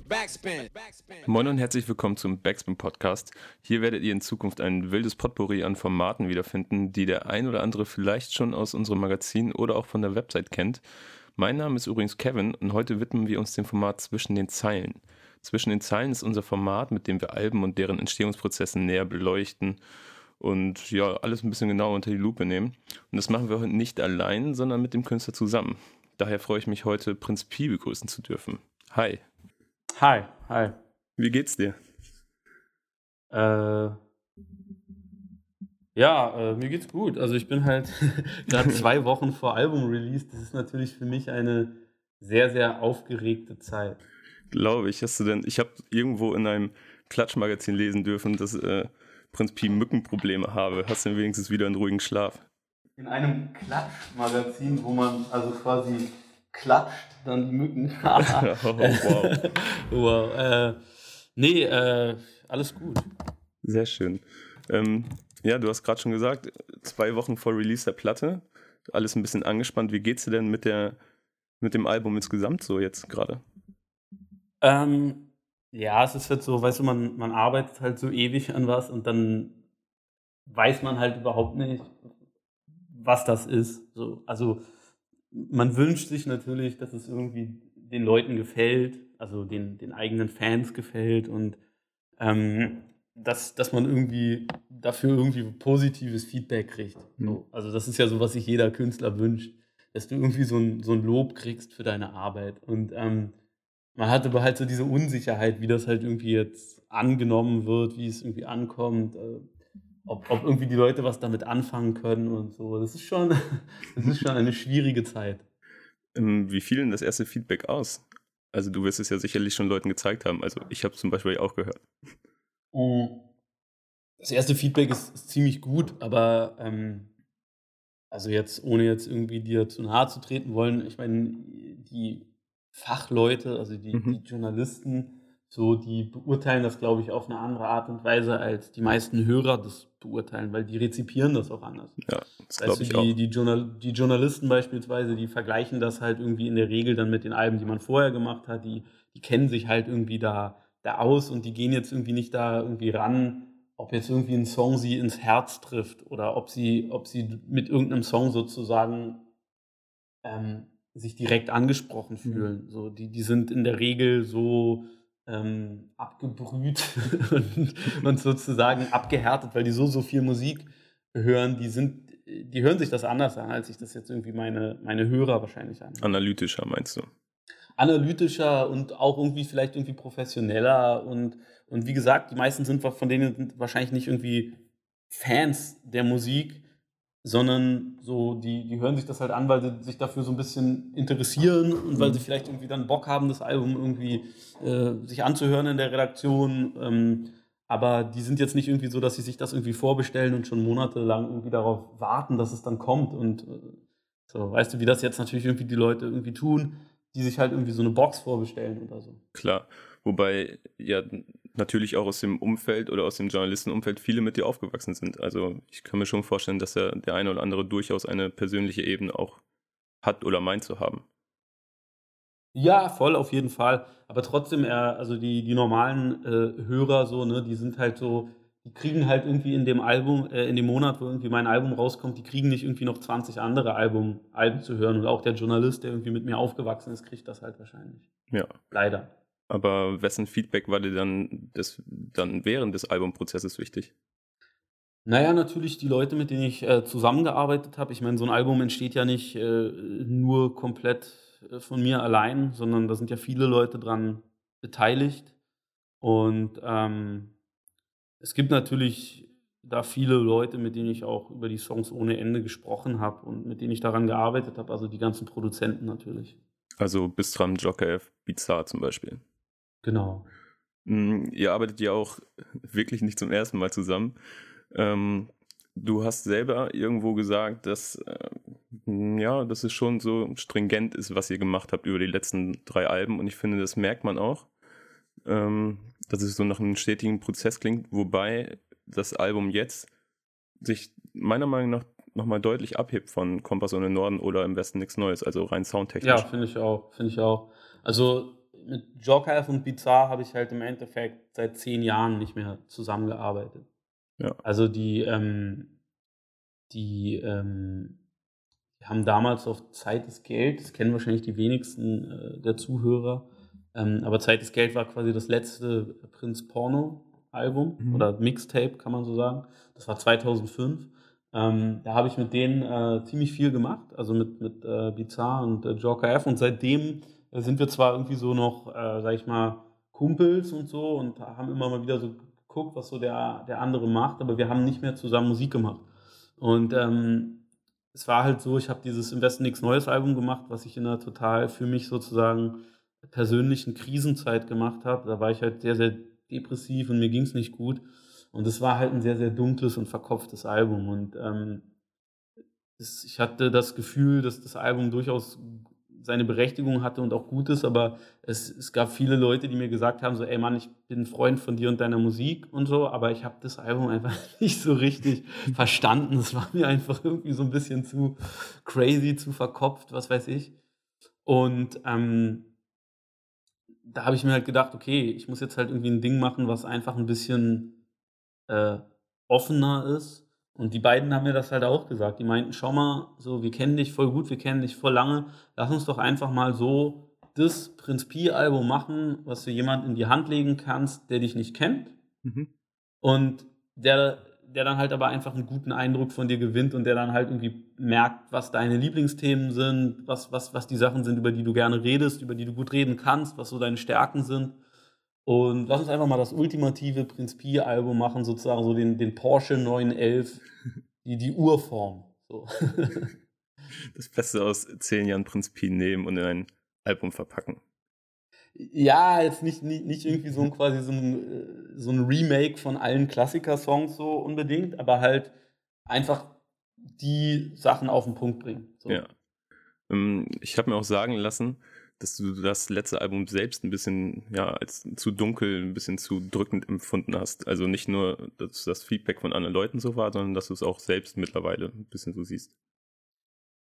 Backspin. Moin und herzlich willkommen zum Backspin Podcast. Hier werdet ihr in Zukunft ein wildes Potpourri an Formaten wiederfinden, die der ein oder andere vielleicht schon aus unserem Magazin oder auch von der Website kennt. Mein Name ist übrigens Kevin und heute widmen wir uns dem Format Zwischen den Zeilen. Zwischen den Zeilen ist unser Format, mit dem wir Alben und deren Entstehungsprozesse näher beleuchten und ja, alles ein bisschen genauer unter die Lupe nehmen. Und das machen wir heute nicht allein, sondern mit dem Künstler zusammen. Daher freue ich mich heute, Prinz Pi begrüßen zu dürfen. Hi. Hi, hi. Wie geht's dir? Äh, ja, äh, mir geht's gut. Also ich bin halt gerade zwei Wochen vor Album-Release. Das ist natürlich für mich eine sehr, sehr aufgeregte Zeit. Glaube ich. Hast du denn, ich habe irgendwo in einem Klatschmagazin lesen dürfen, dass äh, Prinz Pi Mückenprobleme habe. Hast du denn wenigstens wieder einen ruhigen Schlaf? In einem Klatschmagazin, wo man also quasi klatscht, dann die Mücken. oh, wow. wow. Äh, nee, äh, alles gut. Sehr schön. Ähm, ja, du hast gerade schon gesagt, zwei Wochen vor Release der Platte, alles ein bisschen angespannt. Wie geht's dir denn mit, der, mit dem Album insgesamt so jetzt gerade? Ähm, ja, es ist halt so, weißt du, man, man arbeitet halt so ewig an was und dann weiß man halt überhaupt nicht, was das ist. So, also man wünscht sich natürlich, dass es irgendwie den Leuten gefällt, also den, den eigenen Fans gefällt und ähm, dass, dass man irgendwie dafür irgendwie positives Feedback kriegt. So. Mhm. Also das ist ja so, was sich jeder Künstler wünscht, dass du irgendwie so ein, so ein Lob kriegst für deine Arbeit. Und ähm, man hat aber halt so diese Unsicherheit, wie das halt irgendwie jetzt angenommen wird, wie es irgendwie ankommt. Äh, ob, ob irgendwie die Leute was damit anfangen können und so. Das ist schon, das ist schon eine schwierige Zeit. Ähm, wie fiel denn das erste Feedback aus? Also du wirst es ja sicherlich schon Leuten gezeigt haben. Also ich habe es zum Beispiel auch gehört. Mm. Das erste Feedback ist, ist ziemlich gut, aber ähm, also jetzt, ohne jetzt irgendwie dir zu nahe zu treten wollen, ich meine, die Fachleute, also die, mhm. die Journalisten, so, die beurteilen das, glaube ich, auf eine andere Art und Weise, als die meisten Hörer das beurteilen, weil die rezipieren das auch anders. Ja, das glaube ich die, auch. Die, Journal die Journalisten beispielsweise, die vergleichen das halt irgendwie in der Regel dann mit den Alben, die man vorher gemacht hat. Die, die kennen sich halt irgendwie da, da aus und die gehen jetzt irgendwie nicht da irgendwie ran, ob jetzt irgendwie ein Song sie ins Herz trifft oder ob sie, ob sie mit irgendeinem Song sozusagen ähm, sich direkt angesprochen mhm. fühlen. Mhm. So, die, die sind in der Regel so ähm, abgebrüht und, und, sozusagen abgehärtet, weil die so, so viel Musik hören, die sind, die hören sich das anders an, als sich das jetzt irgendwie meine, meine Hörer wahrscheinlich an. Analytischer meinst du? Analytischer und auch irgendwie vielleicht irgendwie professioneller und, und wie gesagt, die meisten sind von denen sind wahrscheinlich nicht irgendwie Fans der Musik, sondern so, die, die hören sich das halt an, weil sie sich dafür so ein bisschen interessieren und weil sie vielleicht irgendwie dann Bock haben, das Album irgendwie äh, sich anzuhören in der Redaktion. Ähm, aber die sind jetzt nicht irgendwie so, dass sie sich das irgendwie vorbestellen und schon monatelang irgendwie darauf warten, dass es dann kommt. Und äh, so, weißt du, wie das jetzt natürlich irgendwie die Leute irgendwie tun, die sich halt irgendwie so eine Box vorbestellen oder so. Klar, wobei ja natürlich auch aus dem Umfeld oder aus dem Journalistenumfeld viele mit dir aufgewachsen sind. Also ich kann mir schon vorstellen, dass der, der eine oder andere durchaus eine persönliche Ebene auch hat oder meint zu haben. Ja, voll auf jeden Fall. Aber trotzdem, also die, die normalen äh, Hörer so, ne, die sind halt so, die kriegen halt irgendwie in dem Album, äh, in dem Monat, wo irgendwie mein Album rauskommt, die kriegen nicht irgendwie noch 20 andere Album, Alben zu hören. Und auch der Journalist, der irgendwie mit mir aufgewachsen ist, kriegt das halt wahrscheinlich. Ja. Leider. Aber wessen Feedback war dir dann, das, dann während des Albumprozesses wichtig? Naja, natürlich die Leute, mit denen ich äh, zusammengearbeitet habe. Ich meine, so ein Album entsteht ja nicht äh, nur komplett äh, von mir allein, sondern da sind ja viele Leute dran beteiligt. Und ähm, es gibt natürlich da viele Leute, mit denen ich auch über die Songs ohne Ende gesprochen habe und mit denen ich daran gearbeitet habe, also die ganzen Produzenten natürlich. Also Bistram, Jokev, Bizarre zum Beispiel. Genau. Mm, ihr arbeitet ja auch wirklich nicht zum ersten Mal zusammen. Ähm, du hast selber irgendwo gesagt, dass äh, ja, dass es schon so stringent ist, was ihr gemacht habt über die letzten drei Alben. Und ich finde, das merkt man auch, ähm, dass es so nach einem stetigen Prozess klingt, wobei das Album jetzt sich meiner Meinung nach nochmal deutlich abhebt von Kompass ohne Norden oder im Westen nichts Neues, also rein soundtechnisch. Ja, finde ich auch, finde ich auch. Also mit Joker und Bizarre habe ich halt im Endeffekt seit zehn Jahren nicht mehr zusammengearbeitet. Ja. Also die, ähm, die, ähm, die haben damals auf Zeit des Geld, das kennen wahrscheinlich die wenigsten äh, der Zuhörer, ähm, aber Zeit des Geld war quasi das letzte Prinz Porno Album mhm. oder Mixtape, kann man so sagen. Das war 2005. Ähm, da habe ich mit denen äh, ziemlich viel gemacht, also mit, mit äh, Bizarre und äh, Joker F. Und seitdem sind wir zwar irgendwie so noch, äh, sag ich mal, Kumpels und so und haben immer mal wieder so geguckt, was so der, der andere macht, aber wir haben nicht mehr zusammen Musik gemacht. Und ähm, es war halt so, ich habe dieses Im Westen nichts Neues Album gemacht, was ich in einer total für mich sozusagen persönlichen Krisenzeit gemacht habe. Da war ich halt sehr, sehr depressiv und mir ging es nicht gut. Und es war halt ein sehr, sehr dunkles und verkopftes Album. Und ähm, ich hatte das Gefühl, dass das Album durchaus seine Berechtigung hatte und auch gut ist, aber es, es gab viele Leute, die mir gesagt haben, so, ey Mann, ich bin ein Freund von dir und deiner Musik und so, aber ich habe das Album einfach nicht so richtig verstanden. Es war mir einfach irgendwie so ein bisschen zu crazy, zu verkopft, was weiß ich. Und ähm, da habe ich mir halt gedacht, okay, ich muss jetzt halt irgendwie ein Ding machen, was einfach ein bisschen äh, offener ist. Und die beiden haben mir das halt auch gesagt. Die meinten, schau mal, so, wir kennen dich voll gut, wir kennen dich voll lange. Lass uns doch einfach mal so das Prinz Pi-Album machen, was du jemand in die Hand legen kannst, der dich nicht kennt. Mhm. Und der der dann halt aber einfach einen guten Eindruck von dir gewinnt und der dann halt irgendwie merkt, was deine Lieblingsthemen sind, was, was, was die Sachen sind, über die du gerne redest, über die du gut reden kannst, was so deine Stärken sind. Und lass uns einfach mal das ultimative Prinz Pi-Album machen, sozusagen so den, den Porsche 911, die, die Urform. So. Das Beste aus zehn Jahren Prinz Pi nehmen und in ein Album verpacken. Ja, jetzt nicht, nicht, nicht irgendwie so ein quasi so ein, äh, so ein Remake von allen Klassiker-Songs so unbedingt, aber halt einfach die Sachen auf den Punkt bringen. So. Ja. Ähm, ich habe mir auch sagen lassen, dass du das letzte Album selbst ein bisschen, ja, als zu dunkel, ein bisschen zu drückend empfunden hast. Also nicht nur, dass das Feedback von anderen Leuten so war, sondern dass du es auch selbst mittlerweile ein bisschen so siehst.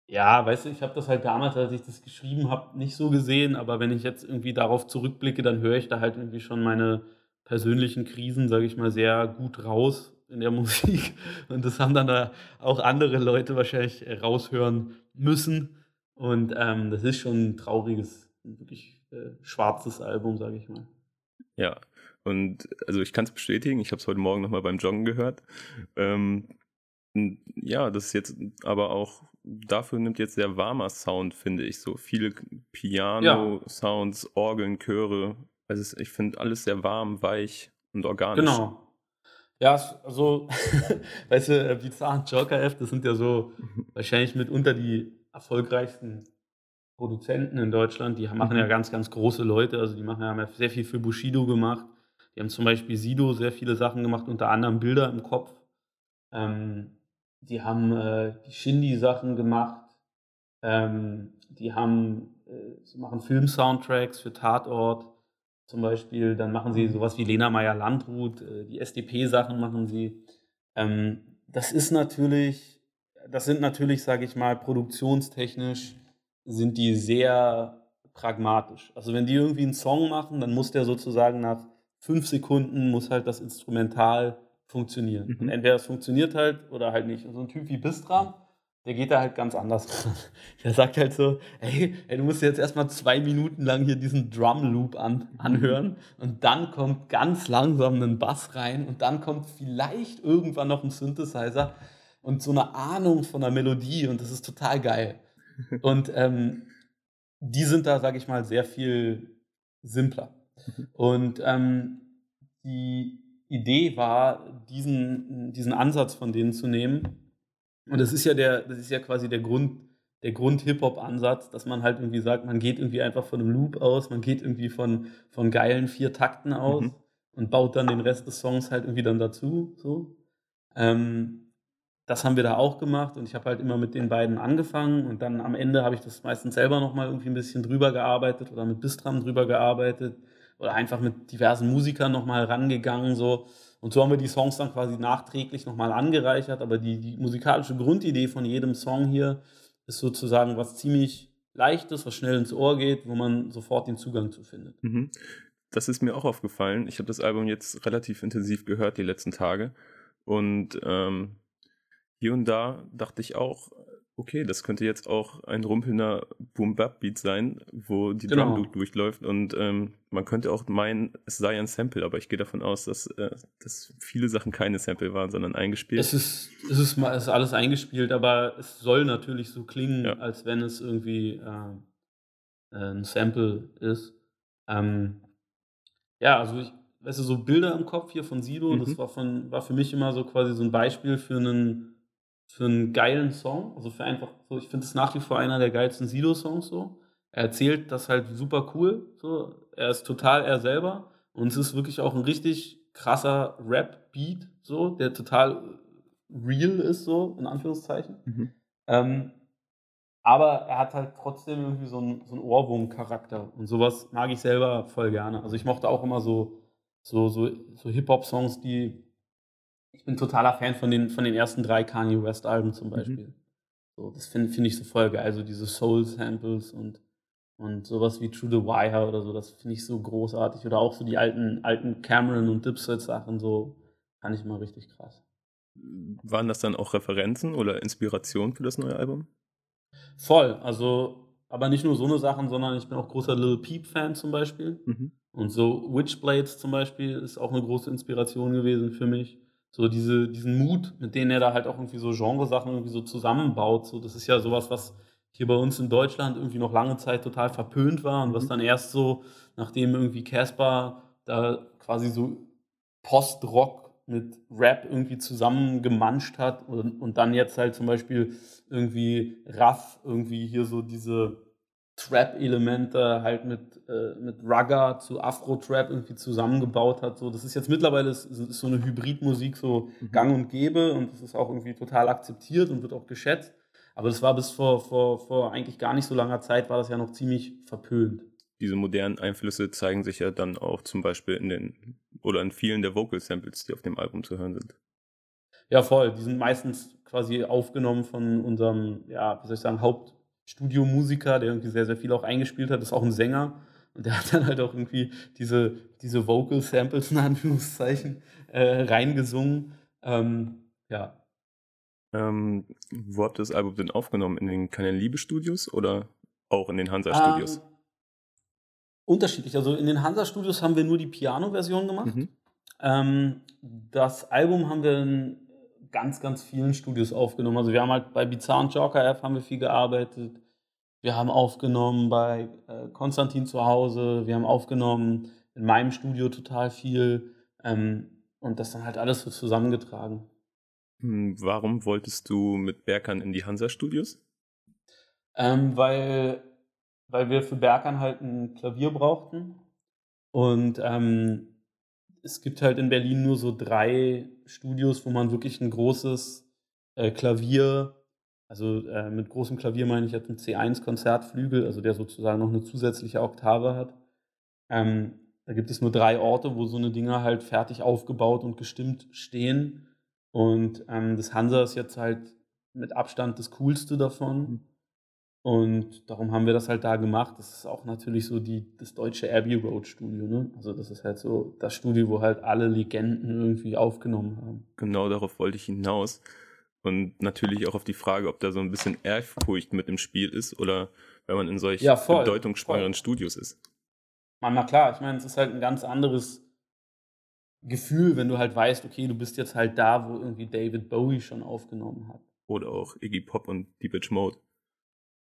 Ja, weißt du, ich habe das halt damals, als ich das geschrieben habe, nicht so gesehen, aber wenn ich jetzt irgendwie darauf zurückblicke, dann höre ich da halt irgendwie schon meine persönlichen Krisen, sage ich mal, sehr gut raus in der Musik. Und das haben dann da auch andere Leute wahrscheinlich raushören müssen. Und ähm, das ist schon ein trauriges, wirklich äh, schwarzes Album, sage ich mal. Ja, und also ich kann es bestätigen, ich habe es heute Morgen nochmal beim Joggen gehört. Ähm, ja, das ist jetzt aber auch, dafür nimmt jetzt sehr warmer Sound, finde ich, so viele Piano-Sounds, ja. Orgeln, Chöre. Also ich finde alles sehr warm, weich und organisch. Genau. Ja, also, weißt du, äh, Bizarre und Joker F, das sind ja so wahrscheinlich mitunter die erfolgreichsten Produzenten in Deutschland. Die machen ja mhm. ganz, ganz große Leute. Also die machen ja sehr viel für Bushido gemacht. Die haben zum Beispiel Sido sehr viele Sachen gemacht, unter anderem Bilder im Kopf. Ähm, die haben äh, die Shindy-Sachen gemacht. Ähm, die haben, äh, sie machen Film-Soundtracks für Tatort zum Beispiel. Dann machen sie sowas wie Lena Meyer-Landrut, äh, die SDP-Sachen machen sie. Ähm, das ist natürlich, das sind natürlich, sage ich mal, produktionstechnisch sind die sehr pragmatisch. Also wenn die irgendwie einen Song machen, dann muss der sozusagen nach fünf Sekunden muss halt das Instrumental funktionieren. Mhm. Und entweder es funktioniert halt oder halt nicht. Und so ein Typ wie Bistram, der geht da halt ganz anders ran. Der sagt halt so, ey, ey, du musst jetzt erstmal zwei Minuten lang hier diesen Drum-Loop an, anhören und dann kommt ganz langsam ein Bass rein und dann kommt vielleicht irgendwann noch ein Synthesizer und so eine Ahnung von der Melodie und das ist total geil. Und ähm, die sind da, sage ich mal, sehr viel simpler. Und ähm, die Idee war, diesen, diesen Ansatz von denen zu nehmen. Und das ist ja der, das ist ja quasi der Grund, der Grund-Hip-Hop-Ansatz, dass man halt irgendwie sagt, man geht irgendwie einfach von einem Loop aus, man geht irgendwie von, von geilen vier Takten aus mhm. und baut dann den Rest des Songs halt irgendwie dann dazu. So. Ähm, das haben wir da auch gemacht und ich habe halt immer mit den beiden angefangen und dann am Ende habe ich das meistens selber nochmal irgendwie ein bisschen drüber gearbeitet oder mit Bistram drüber gearbeitet oder einfach mit diversen Musikern nochmal rangegangen. So. Und so haben wir die Songs dann quasi nachträglich nochmal angereichert. Aber die, die musikalische Grundidee von jedem Song hier ist sozusagen was ziemlich Leichtes, was schnell ins Ohr geht, wo man sofort den Zugang zu findet. Mhm. Das ist mir auch aufgefallen. Ich habe das Album jetzt relativ intensiv gehört die letzten Tage. Und ähm, hier und da dachte ich auch, okay, das könnte jetzt auch ein rumpelnder Boom-Bap-Beat sein, wo die genau. Drum Loop durchläuft und ähm, man könnte auch meinen, es sei ein Sample, aber ich gehe davon aus, dass, äh, dass viele Sachen keine Sample waren, sondern eingespielt. Es ist, es ist, es ist alles eingespielt, aber es soll natürlich so klingen, ja. als wenn es irgendwie äh, ein Sample ist. Ähm, ja, also ich, weißt du, so Bilder im Kopf hier von Sido, mhm. das war, von, war für mich immer so quasi so ein Beispiel für einen für einen geilen Song. Also für einfach so, ich finde es nach wie vor einer der geilsten Sido-Songs so. Er erzählt das halt super cool. So. Er ist total er selber. Und es ist wirklich auch ein richtig krasser Rap-Beat, so, der total real ist, so, in Anführungszeichen. Mhm. Ähm, aber er hat halt trotzdem irgendwie so einen, so einen Ohrwurm-Charakter. Und sowas mag ich selber voll gerne. Also ich mochte auch immer so, so, so, so Hip-Hop-Songs, die ich bin totaler Fan von den, von den ersten drei Kanye West-Alben zum mhm. Beispiel. Mhm. So, das finde find ich so voll geil. Also diese Soul-Samples und, und sowas wie True the Wire oder so, das finde ich so großartig. Oder auch so die alten, alten Cameron und Dipset-Sachen, so fand ich mal richtig krass. Waren das dann auch Referenzen oder Inspiration für das neue Album? Voll, also, aber nicht nur so eine Sachen, sondern ich bin auch großer Lil Peep-Fan zum Beispiel. Mhm. Und so Witchblades zum Beispiel ist auch eine große Inspiration gewesen für mich so diese, diesen Mut, mit denen er da halt auch irgendwie so Genresachen irgendwie so zusammenbaut. So, das ist ja sowas, was hier bei uns in Deutschland irgendwie noch lange Zeit total verpönt war und was mhm. dann erst so, nachdem irgendwie Casper da quasi so Post-Rock mit Rap irgendwie zusammengemanscht hat und, und dann jetzt halt zum Beispiel irgendwie Raff irgendwie hier so diese Trap-Elemente halt mit, äh, mit Rugger zu Afro-Trap irgendwie zusammengebaut hat. So, das ist jetzt mittlerweile ist, ist so eine Hybridmusik so mhm. gang und gäbe und das ist auch irgendwie total akzeptiert und wird auch geschätzt. Aber das war bis vor, vor, vor eigentlich gar nicht so langer Zeit, war das ja noch ziemlich verpönt. Diese modernen Einflüsse zeigen sich ja dann auch zum Beispiel in den oder in vielen der Vocal Samples, die auf dem Album zu hören sind. Ja, voll. Die sind meistens quasi aufgenommen von unserem, ja, wie soll ich sagen, Haupt, Studiomusiker, der irgendwie sehr, sehr viel auch eingespielt hat, ist auch ein Sänger. Und der hat dann halt auch irgendwie diese, diese Vocal Samples in Anführungszeichen äh, reingesungen. Ähm, ja. Ähm, wo habt ihr das Album denn aufgenommen? In den Keine Liebe Studios oder auch in den Hansa Studios? Ähm, unterschiedlich. Also in den Hansa Studios haben wir nur die Piano-Version gemacht. Mhm. Ähm, das Album haben wir in ganz, ganz vielen Studios aufgenommen. Also wir haben halt bei Bizarre und Joker F haben wir viel gearbeitet. Wir haben aufgenommen bei äh, Konstantin zu Hause. Wir haben aufgenommen in meinem Studio total viel. Ähm, und das dann halt alles so zusammengetragen. Hm, warum wolltest du mit Berkan in die Hansa-Studios? Ähm, weil, weil wir für Berkan halt ein Klavier brauchten. Und ähm, es gibt halt in Berlin nur so drei Studios, wo man wirklich ein großes äh, Klavier, also äh, mit großem Klavier meine ich jetzt einen C1-Konzertflügel, also der sozusagen noch eine zusätzliche Oktave hat. Ähm, da gibt es nur drei Orte, wo so eine Dinger halt fertig aufgebaut und gestimmt stehen. Und ähm, das Hansa ist jetzt halt mit Abstand das coolste davon. Und darum haben wir das halt da gemacht. Das ist auch natürlich so die, das deutsche Abbey Road Studio. Ne? Also das ist halt so das Studio, wo halt alle Legenden irgendwie aufgenommen haben. Genau darauf wollte ich hinaus. Und natürlich auch auf die Frage, ob da so ein bisschen Ehrfurcht mit im Spiel ist oder wenn man in solch ja, bedeutungsschwangeren Studios ist. Man, na klar, ich meine, es ist halt ein ganz anderes Gefühl, wenn du halt weißt, okay, du bist jetzt halt da, wo irgendwie David Bowie schon aufgenommen hat. Oder auch Iggy Pop und Deep Mode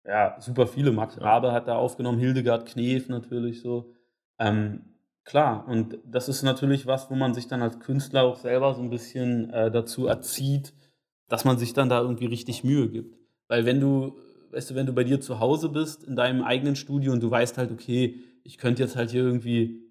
ja, super viele. Max Rabe hat da aufgenommen, Hildegard Knef natürlich so. Ähm, klar, und das ist natürlich was, wo man sich dann als Künstler auch selber so ein bisschen äh, dazu erzieht, dass man sich dann da irgendwie richtig Mühe gibt. Weil wenn du, weißt du, wenn du bei dir zu Hause bist, in deinem eigenen Studio und du weißt halt, okay, ich könnte jetzt halt hier irgendwie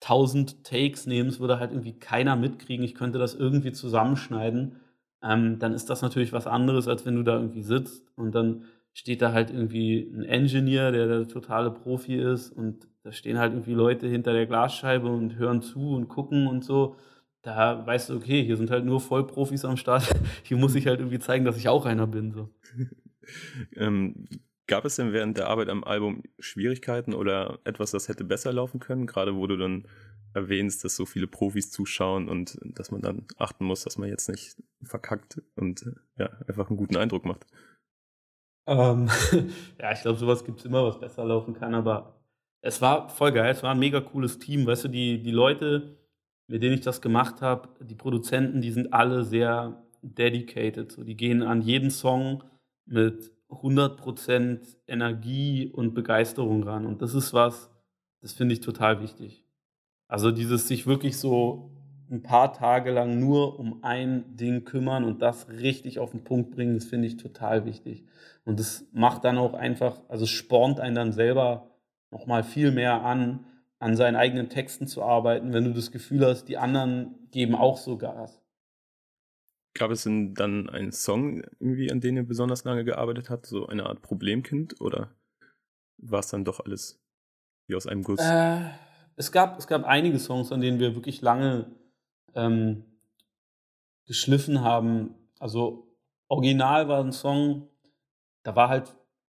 tausend Takes nehmen, es würde halt irgendwie keiner mitkriegen, ich könnte das irgendwie zusammenschneiden, ähm, dann ist das natürlich was anderes, als wenn du da irgendwie sitzt und dann steht da halt irgendwie ein Engineer, der der totale Profi ist und da stehen halt irgendwie Leute hinter der Glasscheibe und hören zu und gucken und so. Da weißt du, okay, hier sind halt nur Vollprofis am Start. Hier muss ich halt irgendwie zeigen, dass ich auch einer bin. So. ähm, Gab es denn während der Arbeit am Album Schwierigkeiten oder etwas, das hätte besser laufen können? Gerade wo du dann erwähnst, dass so viele Profis zuschauen und dass man dann achten muss, dass man jetzt nicht verkackt und ja, einfach einen guten Eindruck macht. Ähm, ja, ich glaube, sowas gibt es immer, was besser laufen kann, aber es war voll geil, es war ein mega cooles Team. Weißt du, die, die Leute, mit denen ich das gemacht habe, die Produzenten, die sind alle sehr dedicated. So, die gehen an jeden Song mit 100% Energie und Begeisterung ran. Und das ist was, das finde ich total wichtig. Also dieses sich wirklich so ein paar Tage lang nur um ein Ding kümmern und das richtig auf den Punkt bringen, das finde ich total wichtig. Und das macht dann auch einfach, also es spornt einen dann selber nochmal viel mehr an, an seinen eigenen Texten zu arbeiten, wenn du das Gefühl hast, die anderen geben auch so Gas. Gab es denn dann einen Song, irgendwie, an dem ihr besonders lange gearbeitet habt, so eine Art Problemkind oder war es dann doch alles wie aus einem Guss? Äh, es, gab, es gab einige Songs, an denen wir wirklich lange ähm, geschliffen haben. Also original war ein Song, da war halt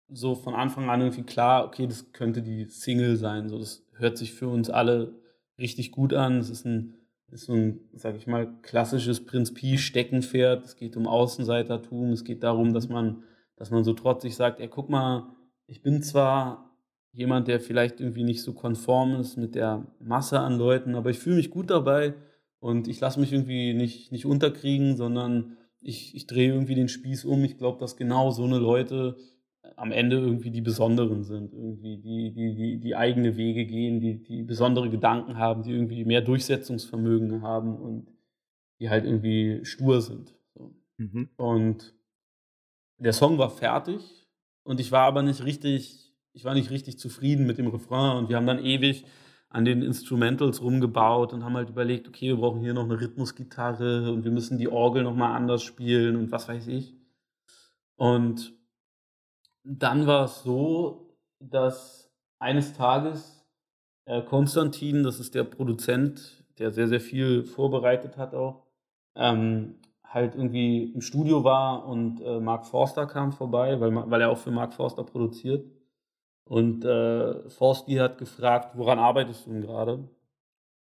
so von Anfang an irgendwie klar, okay, das könnte die Single sein. So, das hört sich für uns alle richtig gut an. Es ist ein, ist so ein, sag ich mal, klassisches Prinz Pi Steckenpferd. Es geht um Außenseitertum. Es geht darum, dass man, dass man so trotzig sagt, ey, guck mal, ich bin zwar jemand, der vielleicht irgendwie nicht so konform ist mit der Masse an Leuten, aber ich fühle mich gut dabei und ich lasse mich irgendwie nicht, nicht unterkriegen, sondern ich, ich drehe irgendwie den Spieß um. Ich glaube, dass genau so eine Leute am Ende irgendwie die Besonderen sind, irgendwie die, die, die, die eigene Wege gehen, die, die besondere Gedanken haben, die irgendwie mehr Durchsetzungsvermögen haben und die halt irgendwie stur sind. So. Mhm. Und der Song war fertig und ich war aber nicht richtig, ich war nicht richtig zufrieden mit dem Refrain und wir haben dann ewig an den Instrumentals rumgebaut und haben halt überlegt, okay, wir brauchen hier noch eine Rhythmusgitarre und wir müssen die Orgel nochmal anders spielen und was weiß ich. Und dann war es so, dass eines Tages äh, Konstantin, das ist der Produzent, der sehr, sehr viel vorbereitet hat auch, ähm, halt irgendwie im Studio war und äh, Mark Forster kam vorbei, weil, weil er auch für Mark Forster produziert. Und äh, Forsti hat gefragt, woran arbeitest du denn gerade?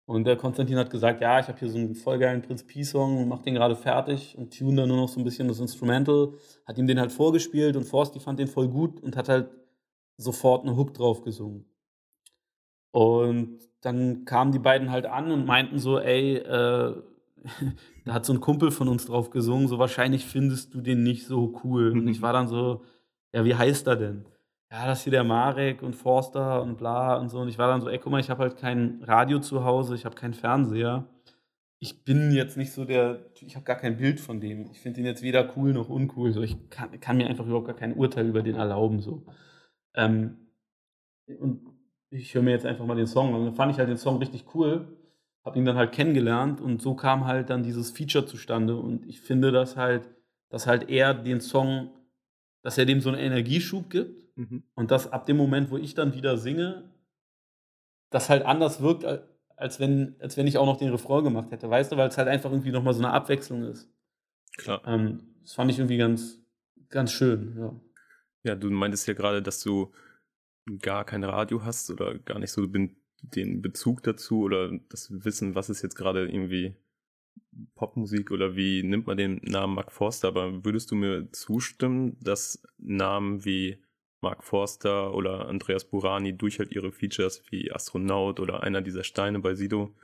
Und der Konstantin hat gesagt, ja, ich habe hier so einen voll geilen Prinz P-Song, mach den gerade fertig und tune dann nur noch so ein bisschen das Instrumental. Hat ihm den halt vorgespielt und Forsti fand den voll gut und hat halt sofort eine Hook drauf gesungen. Und dann kamen die beiden halt an und meinten so, ey, äh, da hat so ein Kumpel von uns drauf gesungen, so wahrscheinlich findest du den nicht so cool. Und ich war dann so, ja, wie heißt er denn? Ja, das hier der Marek und Forster und bla und so. Und ich war dann so, ey, guck mal, ich habe halt kein Radio zu Hause, ich habe keinen Fernseher. Ich bin jetzt nicht so der, ich habe gar kein Bild von dem. Ich finde ihn jetzt weder cool noch uncool. So, ich kann, kann, mir einfach überhaupt gar kein Urteil über den erlauben. So. Ähm, und ich höre mir jetzt einfach mal den Song. Und dann fand ich halt den Song richtig cool, habe ihn dann halt kennengelernt und so kam halt dann dieses Feature zustande. Und ich finde, dass halt, dass halt er den Song, dass er dem so einen Energieschub gibt Mhm. Und dass ab dem Moment, wo ich dann wieder singe, das halt anders wirkt, als wenn, als wenn ich auch noch den Refrain gemacht hätte, weißt du, weil es halt einfach irgendwie nochmal so eine Abwechslung ist. Klar. Ähm, das fand ich irgendwie ganz, ganz schön, ja. Ja, du meintest ja gerade, dass du gar kein Radio hast oder gar nicht so den Bezug dazu oder das Wissen, was ist jetzt gerade irgendwie Popmusik oder wie nimmt man den Namen Mark Forster, aber würdest du mir zustimmen, dass Namen wie Mark Forster oder Andreas Burani durch halt ihre Features wie Astronaut oder einer dieser Steine bei Sido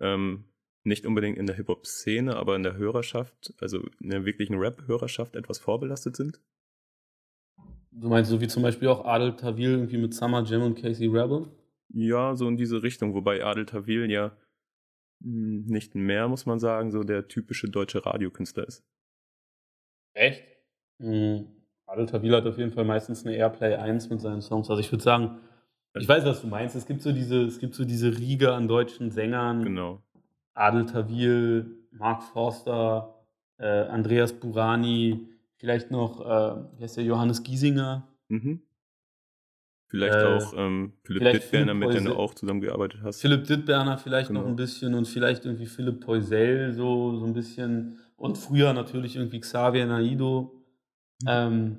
ähm, nicht unbedingt in der Hip-Hop-Szene, aber in der Hörerschaft, also in der wirklichen Rap-Hörerschaft etwas vorbelastet sind? Du meinst so wie zum Beispiel auch Adel Tawil irgendwie mit Summer Jam und Casey Rebel? Ja, so in diese Richtung, wobei Adel Tawil ja hm, nicht mehr, muss man sagen, so der typische deutsche Radiokünstler ist. Echt? Mhm. Adel Tawil hat auf jeden Fall meistens eine Airplay 1 mit seinen Songs. Also ich würde sagen, ich weiß, was du meinst. Es gibt so diese, es gibt so diese Riege an deutschen Sängern. Genau. Adel Tawil, Mark Forster, äh, Andreas Burani, vielleicht noch, äh, wie heißt der, Johannes Giesinger. Mhm. Vielleicht äh, auch ähm, Philipp Dittberner, mit dem du auch zusammengearbeitet hast. Philipp Dittberner vielleicht genau. noch ein bisschen und vielleicht irgendwie Philipp Teusel so, so ein bisschen. Und früher natürlich irgendwie Xavier Naido. Mhm. Ähm,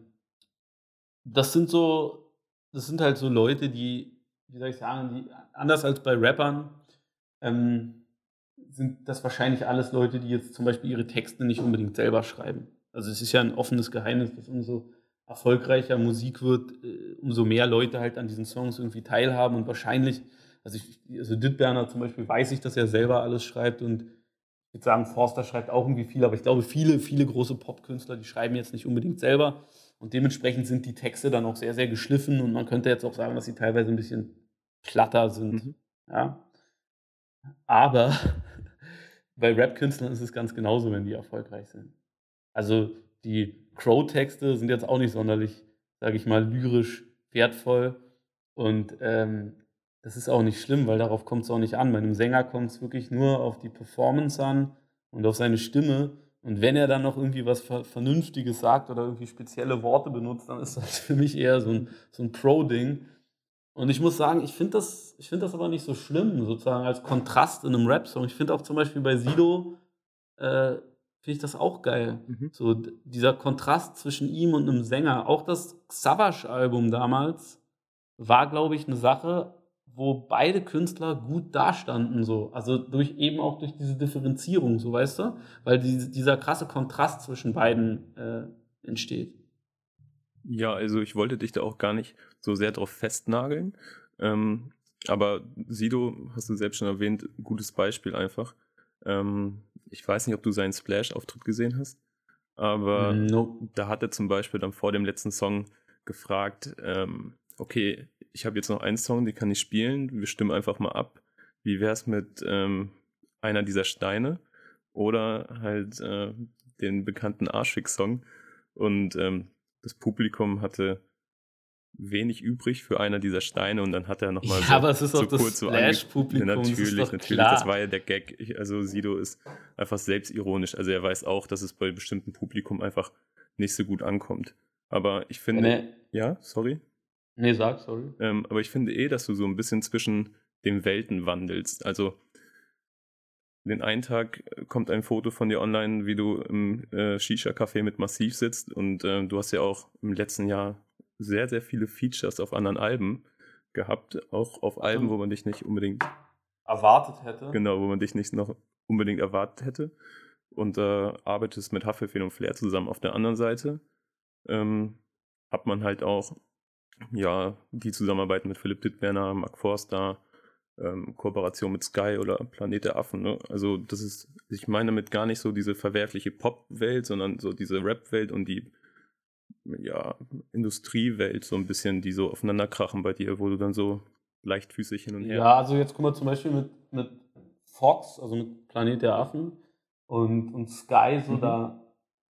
das sind so, das sind halt so Leute, die, wie soll ich sagen, die anders als bei Rappern, ähm, sind das wahrscheinlich alles Leute, die jetzt zum Beispiel ihre Texte nicht unbedingt selber schreiben. Also es ist ja ein offenes Geheimnis, dass umso erfolgreicher Musik wird, äh, umso mehr Leute halt an diesen Songs irgendwie teilhaben und wahrscheinlich, also, ich, also Dittberner zum Beispiel weiß ich, dass er selber alles schreibt und würde sagen, Forster schreibt auch irgendwie viel, aber ich glaube, viele, viele große Popkünstler, die schreiben jetzt nicht unbedingt selber und dementsprechend sind die Texte dann auch sehr, sehr geschliffen und man könnte jetzt auch sagen, dass sie teilweise ein bisschen platter sind. Mhm. Ja. Aber bei Rap-Künstlern ist es ganz genauso, wenn die erfolgreich sind. Also die Crow-Texte sind jetzt auch nicht sonderlich, sage ich mal, lyrisch wertvoll. Und ähm, das ist auch nicht schlimm, weil darauf kommt es auch nicht an. Bei einem Sänger kommt es wirklich nur auf die Performance an und auf seine Stimme. Und wenn er dann noch irgendwie was Vernünftiges sagt oder irgendwie spezielle Worte benutzt, dann ist das für mich eher so ein, so ein Pro-Ding. Und ich muss sagen, ich finde das, find das aber nicht so schlimm, sozusagen als Kontrast in einem Rap-Song. Ich finde auch zum Beispiel bei Sido, äh, finde ich das auch geil. Mhm. So dieser Kontrast zwischen ihm und einem Sänger. Auch das Savage-Album damals war, glaube ich, eine Sache, wo beide Künstler gut dastanden. So. Also durch eben auch durch diese Differenzierung, so weißt du? Weil die, dieser krasse Kontrast zwischen beiden äh, entsteht. Ja, also ich wollte dich da auch gar nicht so sehr drauf festnageln. Ähm, aber Sido, hast du selbst schon erwähnt, gutes Beispiel einfach. Ähm, ich weiß nicht, ob du seinen Splash-Auftritt gesehen hast, aber no. da hat er zum Beispiel dann vor dem letzten Song gefragt, ähm, okay, ich habe jetzt noch einen Song, den kann ich spielen, wir stimmen einfach mal ab. Wie wäre es mit ähm, einer dieser Steine oder halt äh, den bekannten Arschig-Song? Und ähm, das Publikum hatte wenig übrig für einer dieser Steine und dann hat er nochmal ja, so, aber es ist so auch das Splash-Publikum. Ja, natürlich, das natürlich, klar. das war ja der Gag. Ich, also Sido ist einfach selbstironisch. Also er weiß auch, dass es bei bestimmten Publikum einfach nicht so gut ankommt. Aber ich finde, ja, sorry. Nee, sag, sorry. Ähm, aber ich finde eh, dass du so ein bisschen zwischen den Welten wandelst. Also den einen Tag kommt ein Foto von dir online, wie du im äh, Shisha-Café mit Massiv sitzt und äh, du hast ja auch im letzten Jahr sehr, sehr viele Features auf anderen Alben gehabt, auch auf Alben, wo man dich nicht unbedingt erwartet hätte. Genau, wo man dich nicht noch unbedingt erwartet hätte. Und äh, arbeitest mit Hufflepuff und Flair zusammen. Auf der anderen Seite ähm, hat man halt auch ja die Zusammenarbeit mit Philipp Dittberner, Mark Forster, ähm, Kooperation mit Sky oder Planet der Affen. Ne? Also das ist, ich meine damit gar nicht so diese verwerfliche Pop-Welt, sondern so diese Rap-Welt und die ja, Industriewelt so ein bisschen, die so aufeinander krachen bei dir, wo du dann so leichtfüßig hin und her. Ja, also jetzt guck mal zum Beispiel mit, mit Fox, also mit Planet der Affen und, und Sky, so mhm. da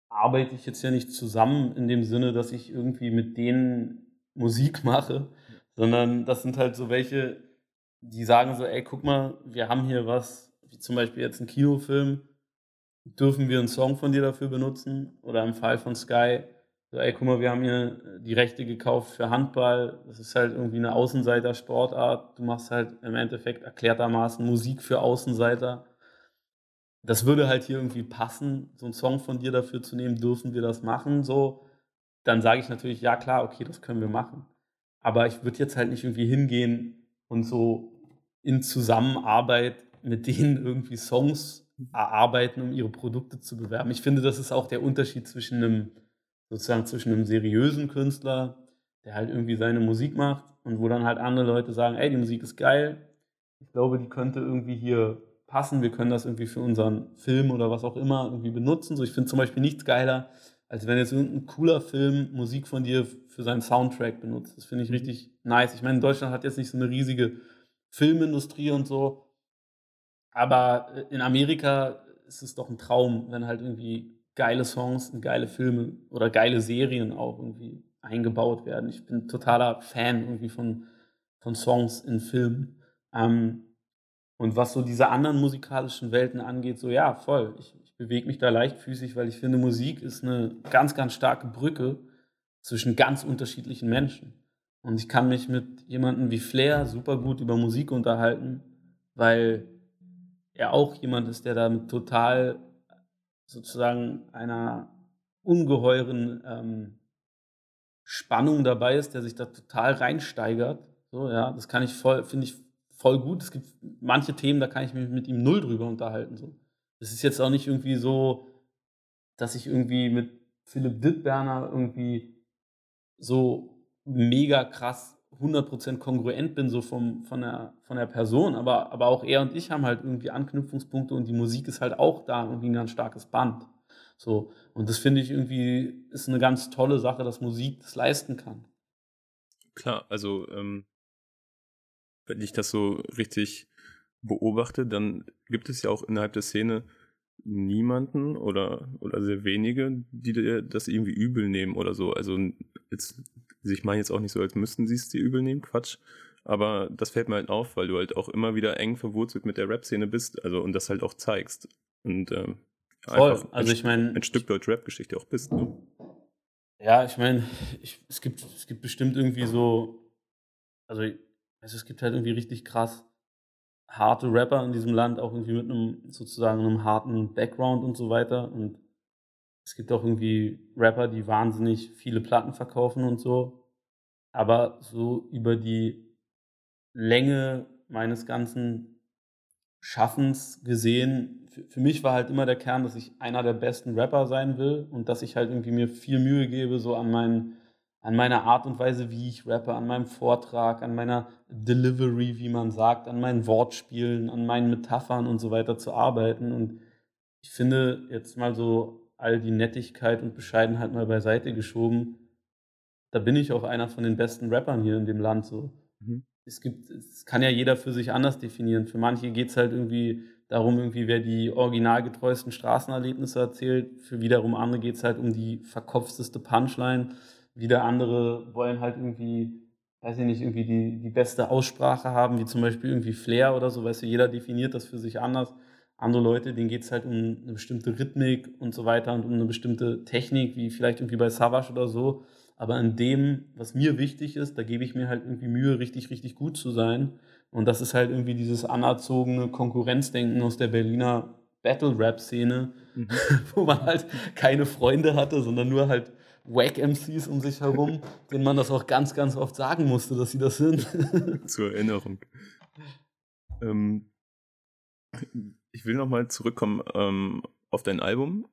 arbeite ich jetzt ja nicht zusammen in dem Sinne, dass ich irgendwie mit denen Musik mache, sondern das sind halt so welche, die sagen so, ey, guck mal, wir haben hier was, wie zum Beispiel jetzt ein Kinofilm, dürfen wir einen Song von dir dafür benutzen? Oder im Fall von Sky, so, ey, guck mal, wir haben hier die Rechte gekauft für Handball. Das ist halt irgendwie eine Außenseiter-Sportart. Du machst halt im Endeffekt erklärtermaßen Musik für Außenseiter. Das würde halt hier irgendwie passen, so einen Song von dir dafür zu nehmen, dürfen wir das machen, so. Dann sage ich natürlich, ja klar, okay, das können wir machen. Aber ich würde jetzt halt nicht irgendwie hingehen und so in Zusammenarbeit mit denen irgendwie Songs erarbeiten, um ihre Produkte zu bewerben. Ich finde, das ist auch der Unterschied zwischen einem sozusagen zwischen einem seriösen Künstler, der halt irgendwie seine Musik macht und wo dann halt andere Leute sagen, ey, die Musik ist geil, ich glaube, die könnte irgendwie hier passen, wir können das irgendwie für unseren Film oder was auch immer irgendwie benutzen. So, ich finde zum Beispiel nichts geiler, als wenn jetzt irgendein cooler Film Musik von dir für seinen Soundtrack benutzt. Das finde ich richtig nice. Ich meine, Deutschland hat jetzt nicht so eine riesige Filmindustrie und so, aber in Amerika ist es doch ein Traum, wenn halt irgendwie geile Songs und geile Filme oder geile Serien auch irgendwie eingebaut werden. Ich bin totaler Fan irgendwie von, von Songs in Filmen. Ähm, und was so diese anderen musikalischen Welten angeht, so ja, voll. Ich bewege mich da leichtfüßig, weil ich finde, Musik ist eine ganz, ganz starke Brücke zwischen ganz unterschiedlichen Menschen. Und ich kann mich mit jemandem wie Flair super gut über Musik unterhalten, weil er auch jemand ist, der damit total sozusagen einer ungeheuren ähm, Spannung dabei ist, der sich da total reinsteigert. So, ja, das kann ich voll, finde ich voll gut. Es gibt manche Themen, da kann ich mich mit ihm null drüber unterhalten. So. Das ist jetzt auch nicht irgendwie so, dass ich irgendwie mit Philipp Dittberner irgendwie so mega krass 100% kongruent bin, so vom, von, der, von der Person, aber, aber auch er und ich haben halt irgendwie Anknüpfungspunkte und die Musik ist halt auch da irgendwie ein ganz starkes Band. So, und das finde ich irgendwie ist eine ganz tolle Sache, dass Musik das leisten kann. Klar, also ähm, wenn ich das so richtig beobachte, dann gibt es ja auch innerhalb der Szene niemanden oder, oder sehr wenige, die dir das irgendwie übel nehmen oder so. Also jetzt, ich meine jetzt auch nicht so, als müssten sie es dir übel nehmen, Quatsch. Aber das fällt mir halt auf, weil du halt auch immer wieder eng verwurzelt mit der Rap-Szene bist, also und das halt auch zeigst. Und ähm, Voll. also ich meine. Ein Stück Deutsch-Rap-Geschichte auch bist, ne? Ja, ich meine, es, gibt, es gibt bestimmt irgendwie so, also, also es gibt halt irgendwie richtig krass harte Rapper in diesem Land, auch irgendwie mit einem sozusagen einem harten Background und so weiter. Und es gibt auch irgendwie Rapper, die wahnsinnig viele Platten verkaufen und so. Aber so über die Länge meines ganzen Schaffens gesehen, für, für mich war halt immer der Kern, dass ich einer der besten Rapper sein will und dass ich halt irgendwie mir viel Mühe gebe, so an meinen an meiner Art und Weise, wie ich rappe, an meinem Vortrag, an meiner Delivery, wie man sagt, an meinen Wortspielen, an meinen Metaphern und so weiter zu arbeiten. Und ich finde, jetzt mal so all die Nettigkeit und Bescheidenheit mal beiseite geschoben, da bin ich auch einer von den besten Rappern hier in dem Land so. Mhm. Es gibt, es kann ja jeder für sich anders definieren. Für manche geht es halt irgendwie darum, irgendwie, wer die originalgetreuesten Straßenerlebnisse erzählt. Für wiederum andere geht es halt um die verkopfteste Punchline wieder andere wollen halt irgendwie, weiß ich nicht, irgendwie die, die beste Aussprache haben, wie zum Beispiel irgendwie Flair oder so, weißt du, jeder definiert das für sich anders. Andere Leute, denen geht es halt um eine bestimmte Rhythmik und so weiter und um eine bestimmte Technik, wie vielleicht irgendwie bei Savage oder so. Aber in dem, was mir wichtig ist, da gebe ich mir halt irgendwie Mühe, richtig, richtig gut zu sein. Und das ist halt irgendwie dieses anerzogene Konkurrenzdenken aus der Berliner Battle-Rap-Szene, mhm. wo man halt keine Freunde hatte, sondern nur halt Wack-MCs um sich herum, denen man das auch ganz, ganz oft sagen musste, dass sie das sind. Zur Erinnerung. Ähm, ich will nochmal zurückkommen ähm, auf dein Album.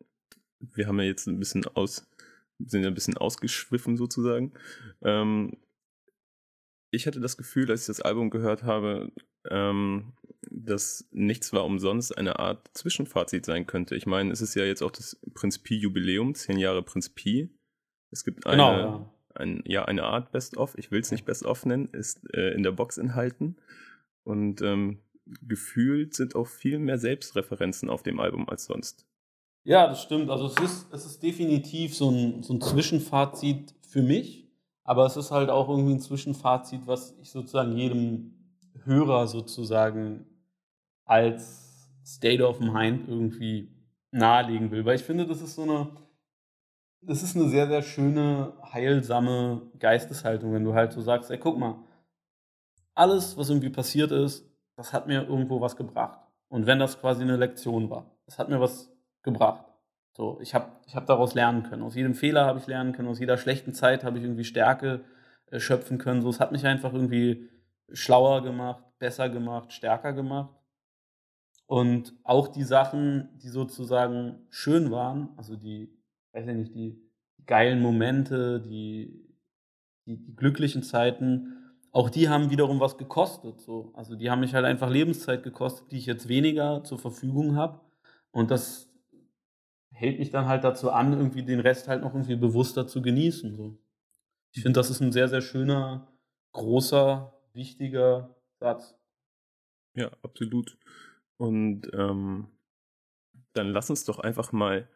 Wir haben ja jetzt ein bisschen aus, sind ja ein bisschen ausgeschwiffen sozusagen. Ähm, ich hatte das Gefühl, als ich das Album gehört habe, ähm, dass nichts war umsonst eine Art Zwischenfazit sein könnte. Ich meine, es ist ja jetzt auch das Prinz Pi-Jubiläum, zehn Jahre Prinz Pi. Es gibt eine, genau, ja. Ein, ja, eine Art Best-of, ich will es nicht Best-of nennen, ist äh, in der Box enthalten. Und ähm, gefühlt sind auch viel mehr Selbstreferenzen auf dem Album als sonst. Ja, das stimmt. Also es ist, es ist definitiv so ein, so ein Zwischenfazit für mich, aber es ist halt auch irgendwie ein Zwischenfazit, was ich sozusagen jedem Hörer sozusagen als State of Mind irgendwie nahelegen will. Weil ich finde, das ist so eine, das ist eine sehr, sehr schöne, heilsame Geisteshaltung, wenn du halt so sagst, ey, guck mal, alles, was irgendwie passiert ist, das hat mir irgendwo was gebracht. Und wenn das quasi eine Lektion war, das hat mir was gebracht. So, ich habe ich hab daraus lernen können. Aus jedem Fehler habe ich lernen können, aus jeder schlechten Zeit habe ich irgendwie Stärke äh, schöpfen können. So, es hat mich einfach irgendwie schlauer gemacht, besser gemacht, stärker gemacht. Und auch die Sachen, die sozusagen schön waren, also die weiß ich nicht, die geilen Momente, die, die, die glücklichen Zeiten, auch die haben wiederum was gekostet. So. Also die haben mich halt einfach Lebenszeit gekostet, die ich jetzt weniger zur Verfügung habe. Und das hält mich dann halt dazu an, irgendwie den Rest halt noch irgendwie bewusster zu genießen. So. Ich finde, das ist ein sehr, sehr schöner, großer, wichtiger Satz. Ja, absolut. Und ähm, dann lass uns doch einfach mal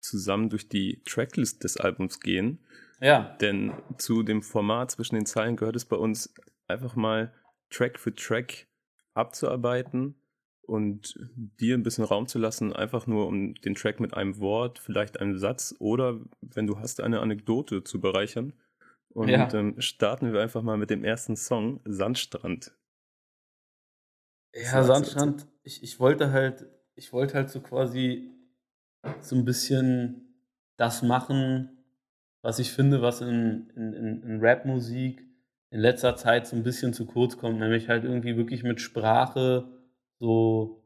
zusammen durch die Tracklist des Albums gehen. Ja. Denn zu dem Format zwischen den Zeilen gehört es bei uns einfach mal Track für Track abzuarbeiten und dir ein bisschen Raum zu lassen, einfach nur um den Track mit einem Wort, vielleicht einem Satz oder wenn du hast, eine Anekdote zu bereichern. Und ja. ähm, starten wir einfach mal mit dem ersten Song, Sandstrand. Ja, Sandstrand, ich, ich wollte halt, ich wollte halt so quasi so ein bisschen das machen, was ich finde, was in, in, in Rap-Musik in letzter Zeit so ein bisschen zu kurz kommt, nämlich halt irgendwie wirklich mit Sprache so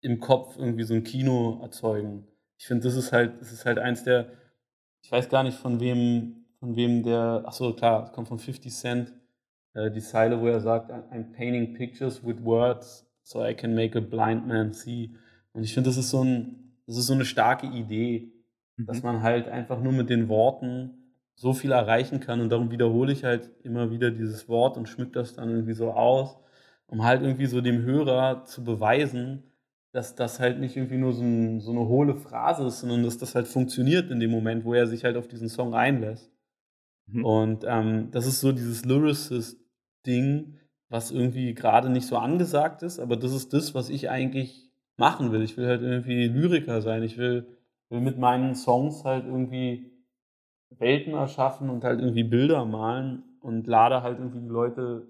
im Kopf irgendwie so ein Kino erzeugen. Ich finde, das ist halt, das ist halt eins der, ich weiß gar nicht von wem, von wem der, ach so, klar, es kommt von 50 Cent, äh, die Zeile, wo er sagt, I'm painting pictures with words so I can make a blind man see. Und ich finde, das ist so ein, das ist so eine starke Idee, mhm. dass man halt einfach nur mit den Worten so viel erreichen kann und darum wiederhole ich halt immer wieder dieses Wort und schmück das dann irgendwie so aus, um halt irgendwie so dem Hörer zu beweisen, dass das halt nicht irgendwie nur so, ein, so eine hohle Phrase ist, sondern dass das halt funktioniert in dem Moment, wo er sich halt auf diesen Song einlässt. Mhm. Und ähm, das ist so dieses Lyricist-Ding, was irgendwie gerade nicht so angesagt ist, aber das ist das, was ich eigentlich machen will. Ich will halt irgendwie Lyriker sein. Ich will, will mit meinen Songs halt irgendwie Welten erschaffen und halt irgendwie Bilder malen und lade halt irgendwie die Leute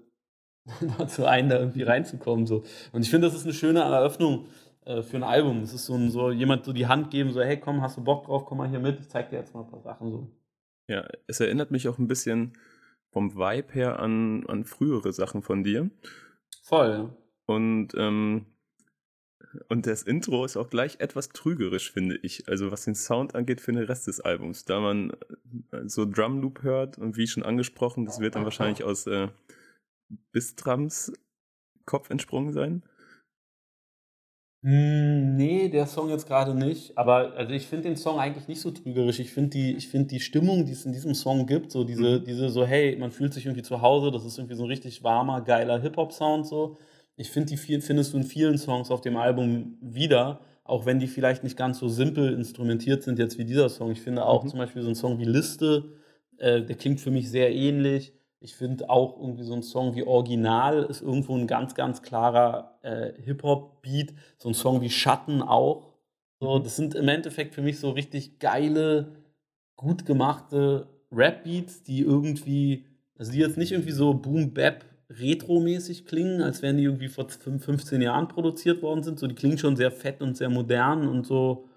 dazu ein, da irgendwie reinzukommen. So. Und ich finde, das ist eine schöne Eröffnung äh, für ein Album. Das ist so, ein, so jemand so die Hand geben, so, hey komm, hast du Bock drauf, komm mal hier mit, ich zeig dir jetzt mal ein paar Sachen so. Ja, es erinnert mich auch ein bisschen vom Vibe her an, an frühere Sachen von dir. Voll, ja. Und ähm, und das Intro ist auch gleich etwas trügerisch, finde ich. Also was den Sound angeht für den Rest des Albums. Da man äh, so Drum Loop hört und wie schon angesprochen, das wird dann wahrscheinlich aus äh, Bistrams Kopf entsprungen sein. Hm, nee, der Song jetzt gerade nicht. Aber also ich finde den Song eigentlich nicht so trügerisch. Ich finde die, find die Stimmung, die es in diesem Song gibt, so diese, mhm. diese so, hey, man fühlt sich irgendwie zu Hause, das ist irgendwie so ein richtig warmer, geiler Hip-Hop-Sound so ich finde, die viel, findest du in vielen Songs auf dem Album wieder, auch wenn die vielleicht nicht ganz so simpel instrumentiert sind jetzt wie dieser Song. Ich finde auch mhm. zum Beispiel so ein Song wie Liste, äh, der klingt für mich sehr ähnlich. Ich finde auch irgendwie so ein Song wie Original ist irgendwo ein ganz, ganz klarer äh, Hip-Hop-Beat. So ein Song wie Schatten auch. So, mhm. das sind im Endeffekt für mich so richtig geile, gut gemachte Rap-Beats, die irgendwie, also die jetzt nicht irgendwie so Boom-Bap retromäßig klingen, als wären die irgendwie vor 15 Jahren produziert worden sind. So, die klingen schon sehr fett und sehr modern und so.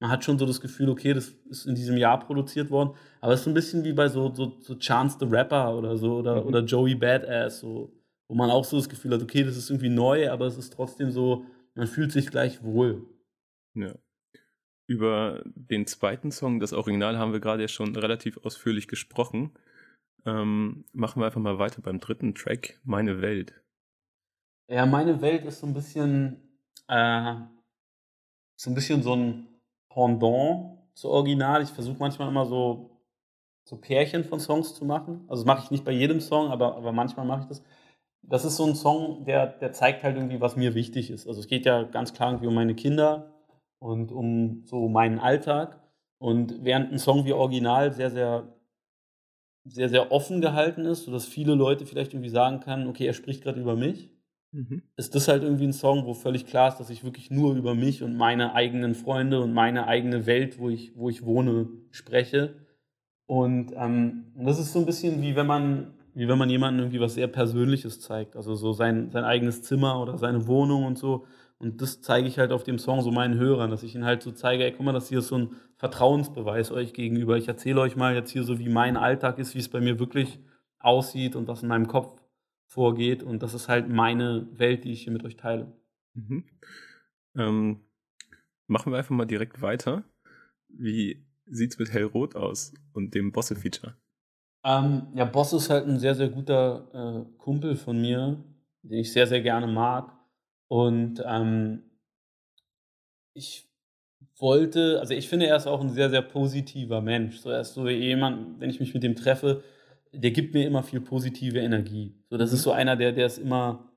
Man hat schon so das Gefühl, okay, das ist in diesem Jahr produziert worden. Aber es ist so ein bisschen wie bei so, so, so Chance the Rapper oder so oder, mhm. oder Joey Badass, so, wo man auch so das Gefühl hat, okay, das ist irgendwie neu, aber es ist trotzdem so, man fühlt sich gleich wohl. Ja. Über den zweiten Song, das Original, haben wir gerade ja schon relativ ausführlich gesprochen. Ähm, machen wir einfach mal weiter beim dritten Track, Meine Welt. Ja, meine Welt ist so ein bisschen, äh, so ein bisschen so ein Pendant zu Original. Ich versuche manchmal immer so, so Pärchen von Songs zu machen. Also das mache ich nicht bei jedem Song, aber, aber manchmal mache ich das. Das ist so ein Song, der, der zeigt halt irgendwie, was mir wichtig ist. Also es geht ja ganz klar irgendwie um meine Kinder und um so meinen Alltag. Und während ein Song wie Original sehr, sehr sehr, sehr offen gehalten ist, sodass viele Leute vielleicht irgendwie sagen können, okay, er spricht gerade über mich. Mhm. Ist das halt irgendwie ein Song, wo völlig klar ist, dass ich wirklich nur über mich und meine eigenen Freunde und meine eigene Welt, wo ich, wo ich wohne, spreche. Und ähm, das ist so ein bisschen wie wenn man, wie wenn man jemandem irgendwie was sehr Persönliches zeigt. Also so sein, sein eigenes Zimmer oder seine Wohnung und so. Und das zeige ich halt auf dem Song so meinen Hörern, dass ich ihnen halt so zeige, ey, guck mal, das hier ist so ein Vertrauensbeweis euch gegenüber. Ich erzähle euch mal jetzt hier so, wie mein Alltag ist, wie es bei mir wirklich aussieht und was in meinem Kopf vorgeht. Und das ist halt meine Welt, die ich hier mit euch teile. Mhm. Ähm, machen wir einfach mal direkt weiter. Wie sieht es mit Hellrot aus und dem Bosse-Feature? Ähm, ja, Boss ist halt ein sehr, sehr guter äh, Kumpel von mir, den ich sehr, sehr gerne mag. Und ähm, ich wollte, also ich finde, er ist auch ein sehr, sehr positiver Mensch. So, er ist so jemand, wenn ich mich mit dem treffe, der gibt mir immer viel positive Energie. So, das ist mhm. so einer, der, der ist immer,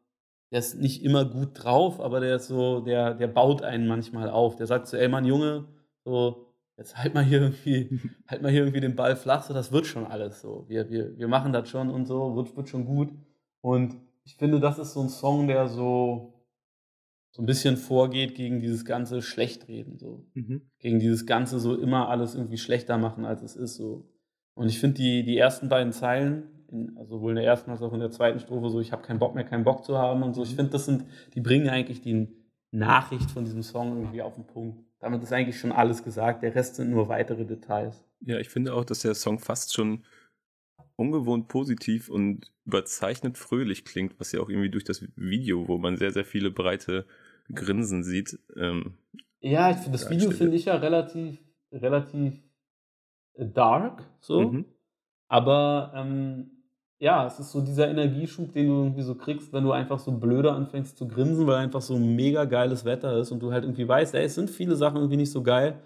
der ist nicht immer gut drauf, aber der ist so, der, der baut einen manchmal auf. Der sagt so, ey Mann, Junge, so, jetzt halt mal hier irgendwie, halt mal hier irgendwie den Ball flach, so, das wird schon alles so. Wir, wir, wir machen das schon und so, wird, wird schon gut. Und ich finde, das ist so ein Song, der so, so ein bisschen vorgeht gegen dieses ganze Schlechtreden, so. Mhm. Gegen dieses ganze so immer alles irgendwie schlechter machen, als es ist, so. Und ich finde die, die ersten beiden Zeilen, in, also sowohl in der ersten als auch in der zweiten Strophe, so ich habe keinen Bock mehr, keinen Bock zu haben und so, ich mhm. finde, das sind, die bringen eigentlich die Nachricht von diesem Song irgendwie auf den Punkt. damit ist eigentlich schon alles gesagt. Der Rest sind nur weitere Details. Ja, ich finde auch, dass der Song fast schon ungewohnt positiv und überzeichnet fröhlich klingt, was ja auch irgendwie durch das Video, wo man sehr, sehr viele breite Grinsen sieht. Ähm, ja, ich finde das Video finde ich ja relativ, relativ äh, dark, so. Mhm. Aber ähm, ja, es ist so dieser Energieschub, den du irgendwie so kriegst, wenn du einfach so blöder anfängst zu grinsen, weil einfach so mega geiles Wetter ist und du halt irgendwie weißt, ey, es sind viele Sachen irgendwie nicht so geil,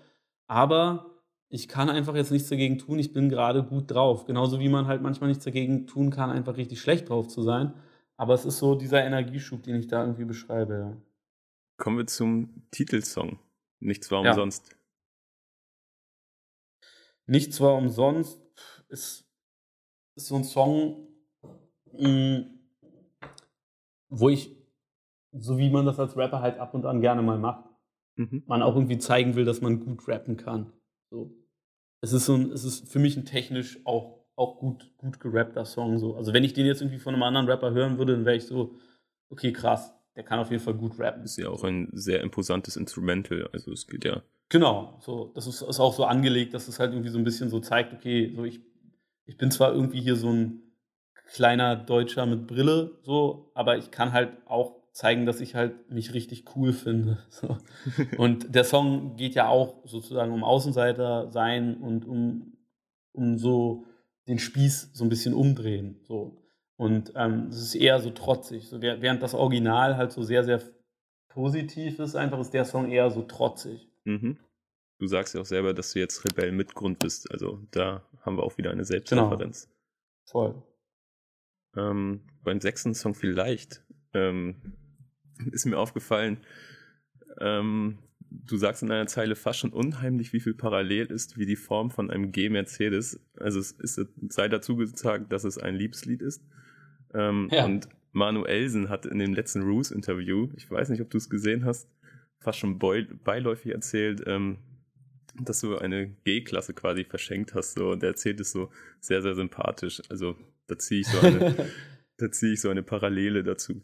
aber ich kann einfach jetzt nichts dagegen tun, ich bin gerade gut drauf. Genauso wie man halt manchmal nichts dagegen tun kann, einfach richtig schlecht drauf zu sein. Aber es ist so dieser Energieschub, den ich da irgendwie beschreibe. Ja. Kommen wir zum Titelsong. Nichts war umsonst. Ja. Nichts war umsonst ist, ist so ein Song, mh, mm, wo ich, so wie man das als Rapper halt ab und an gerne mal macht, mhm. man auch irgendwie zeigen will, dass man gut rappen kann. So. Es ist so ein, es ist für mich ein technisch auch, auch gut, gut gerappter Song. So. Also wenn ich den jetzt irgendwie von einem anderen Rapper hören würde, dann wäre ich so, okay, krass, der kann auf jeden Fall gut rappen. Ist ja auch ein sehr imposantes Instrumental. Also es geht ja. Genau, so, das ist, ist auch so angelegt, dass es halt irgendwie so ein bisschen so zeigt, okay, so ich, ich bin zwar irgendwie hier so ein kleiner Deutscher mit Brille, so, aber ich kann halt auch zeigen, dass ich halt mich richtig cool finde. So. Und der Song geht ja auch sozusagen um Außenseiter sein und um, um so den Spieß so ein bisschen umdrehen. So. Und ähm, es ist eher so trotzig. So, während das Original halt so sehr, sehr positiv ist, einfach ist der Song eher so trotzig. Mhm. Du sagst ja auch selber, dass du jetzt Rebell mit Grund bist. Also da haben wir auch wieder eine Selbstreferenz. Genau. Voll. Ähm, beim sechsten Song vielleicht ähm, ist mir aufgefallen, ähm, du sagst in einer Zeile fast schon unheimlich, wie viel parallel ist wie die Form von einem G-Mercedes. Also es ist, sei dazu gesagt, dass es ein Liebeslied ist. Ähm, ja. Und Manuelsen hat in dem letzten Roos-Interview, ich weiß nicht, ob du es gesehen hast, fast schon beiläufig erzählt, ähm, dass du eine G-Klasse quasi verschenkt hast. So, und er erzählt es so sehr, sehr sympathisch. Also da ziehe ich so eine, da ziehe ich so eine Parallele dazu.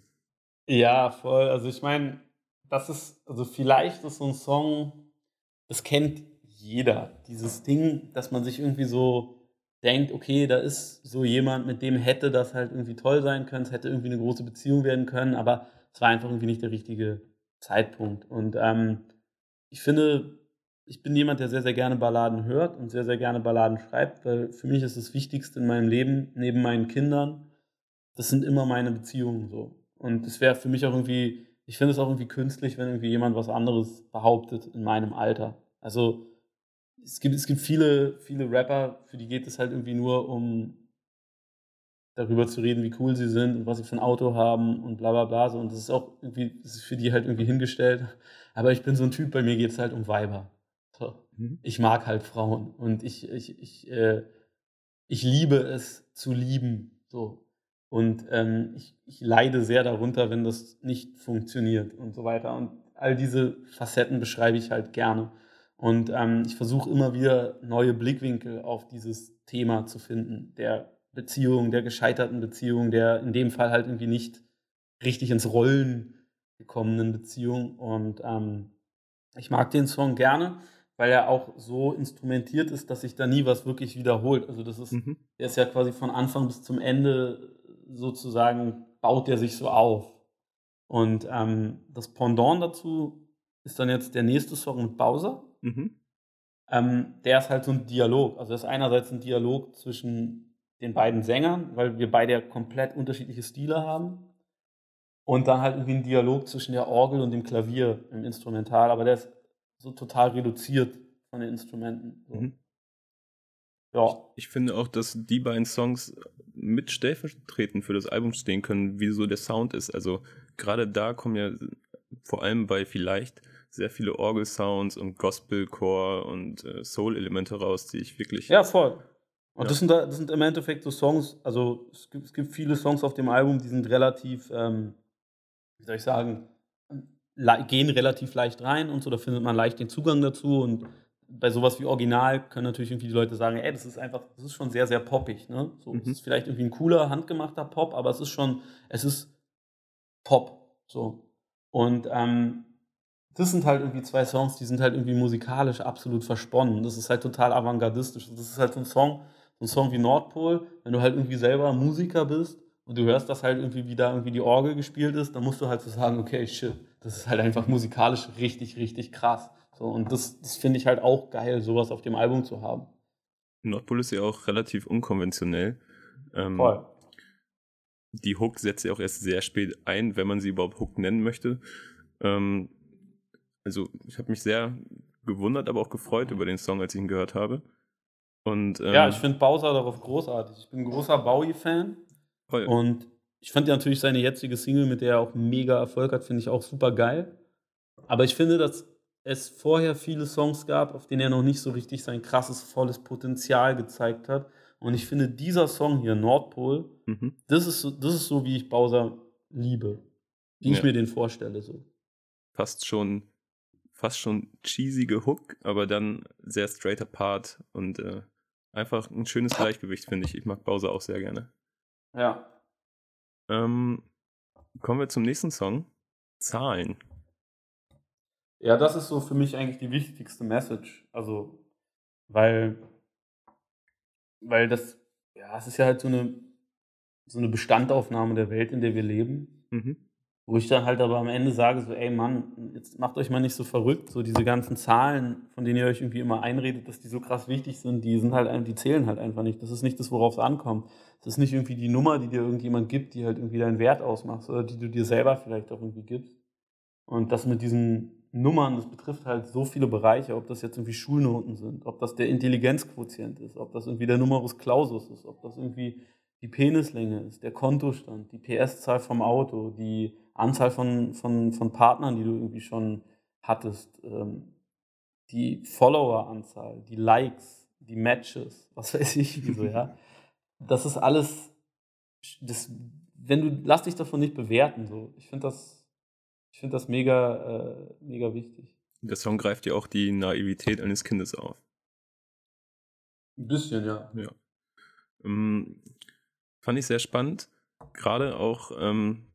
Ja, voll. Also ich meine, das ist, also vielleicht ist so ein Song, das kennt jeder. Dieses Ding, dass man sich irgendwie so denkt, okay, da ist so jemand, mit dem hätte das halt irgendwie toll sein können, es hätte irgendwie eine große Beziehung werden können, aber es war einfach irgendwie nicht der richtige Zeitpunkt. Und ähm, ich finde, ich bin jemand, der sehr, sehr gerne Balladen hört und sehr, sehr gerne Balladen schreibt, weil für mich ist das Wichtigste in meinem Leben, neben meinen Kindern, das sind immer meine Beziehungen so. Und es wäre für mich auch irgendwie, ich finde es auch irgendwie künstlich, wenn irgendwie jemand was anderes behauptet in meinem Alter. Also es gibt, es gibt viele, viele Rapper, für die geht es halt irgendwie nur um darüber zu reden, wie cool sie sind und was sie für ein Auto haben und bla bla bla. So. Und das ist auch irgendwie, das ist für die halt irgendwie hingestellt. Aber ich bin so ein Typ, bei mir geht es halt um Weiber. So. Mhm. Ich mag halt Frauen und ich, ich, ich, äh, ich liebe es zu lieben. So. Und ähm, ich, ich leide sehr darunter, wenn das nicht funktioniert und so weiter. Und all diese Facetten beschreibe ich halt gerne. Und ähm, ich versuche immer wieder neue Blickwinkel auf dieses Thema zu finden, der Beziehung, der gescheiterten Beziehung, der in dem Fall halt irgendwie nicht richtig ins Rollen gekommenen Beziehung. Und ähm, ich mag den Song gerne, weil er auch so instrumentiert ist, dass sich da nie was wirklich wiederholt. Also das ist, mhm. der ist ja quasi von Anfang bis zum Ende sozusagen baut der sich so auf. Und ähm, das Pendant dazu ist dann jetzt der nächste Song mit Bowser. Mhm. Ähm, der ist halt so ein Dialog. Also das ist einerseits ein Dialog zwischen den beiden Sängern, weil wir beide ja komplett unterschiedliche Stile haben. Und dann halt irgendwie ein Dialog zwischen der Orgel und dem Klavier im Instrumental. Aber der ist so total reduziert von den Instrumenten. So. Mhm. Ja. Ich, ich, finde auch, dass die beiden Songs mit stellvertretend für das Album stehen können, wie so der Sound ist. Also gerade da kommen ja vor allem bei vielleicht sehr viele Orgel-Sounds und Gospelcore und äh, Soul-Elemente raus, die ich wirklich. Ja, voll. Und ja. das, sind, das sind im Endeffekt so Songs, also es gibt, es gibt viele Songs auf dem Album, die sind relativ, ähm, wie soll ich sagen, gehen relativ leicht rein und so, da findet man leicht den Zugang dazu und bei sowas wie Original können natürlich irgendwie die Leute sagen, ey, das ist einfach, das ist schon sehr, sehr poppig. Ne? So, mhm. Es ist vielleicht irgendwie ein cooler, handgemachter Pop, aber es ist schon, es ist Pop. So. Und ähm, das sind halt irgendwie zwei Songs, die sind halt irgendwie musikalisch absolut versponnen. Das ist halt total avantgardistisch. Das ist halt so ein Song, so ein Song wie Nordpol, wenn du halt irgendwie selber Musiker bist und du hörst das halt irgendwie, wie da irgendwie die Orgel gespielt ist, dann musst du halt so sagen, okay, shit, das ist halt einfach musikalisch richtig, richtig krass. So, und das, das finde ich halt auch geil, sowas auf dem Album zu haben. Nordpol ist ja auch relativ unkonventionell. Ähm, Voll. Die Hook setzt ja auch erst sehr spät ein, wenn man sie überhaupt Hook nennen möchte. Ähm, also ich habe mich sehr gewundert, aber auch gefreut über den Song, als ich ihn gehört habe. Und, ähm, ja, ich finde Bowser darauf großartig. Ich bin ein großer Bowie-Fan. Und ich fand ja natürlich seine jetzige Single, mit der er auch mega Erfolg hat, finde ich auch super geil. Aber ich finde, dass es vorher viele Songs gab, auf denen er noch nicht so richtig sein krasses, volles Potenzial gezeigt hat. Und ich finde, dieser Song hier, Nordpol, mhm. das, ist so, das ist so, wie ich Bowser liebe. Wie ja. ich mir den vorstelle. So. Fast schon fast schon cheesige Hook, aber dann sehr straighter Part und äh, einfach ein schönes Gleichgewicht, finde ich. Ich mag Bowser auch sehr gerne. Ja. Ähm, kommen wir zum nächsten Song. Zahlen. Ja, das ist so für mich eigentlich die wichtigste Message. Also, weil, weil das, ja, es ist ja halt so eine, so eine Bestandaufnahme der Welt, in der wir leben. Mhm. Wo ich dann halt aber am Ende sage, so, ey Mann, jetzt macht euch mal nicht so verrückt, so diese ganzen Zahlen, von denen ihr euch irgendwie immer einredet, dass die so krass wichtig sind, die sind halt, die zählen halt einfach nicht. Das ist nicht das, worauf es ankommt. Das ist nicht irgendwie die Nummer, die dir irgendjemand gibt, die halt irgendwie deinen Wert ausmacht, oder die du dir selber vielleicht auch irgendwie gibst. Und das mit diesen Nummern, das betrifft halt so viele Bereiche, ob das jetzt irgendwie Schulnoten sind, ob das der Intelligenzquotient ist, ob das irgendwie der Numerus Clausus ist, ob das irgendwie die Penislänge ist, der Kontostand, die PS-Zahl vom Auto, die Anzahl von, von, von Partnern, die du irgendwie schon hattest, ähm, die Follower-Anzahl, die Likes, die Matches, was weiß ich, wieso, ja. Das ist alles, das, wenn du, lass dich davon nicht bewerten, so. Ich finde das, ich finde das mega, äh, mega wichtig. Der Song greift ja auch die Naivität eines Kindes auf. Ein bisschen, ja. Ja. Ähm, fand ich sehr spannend. Gerade auch, ähm,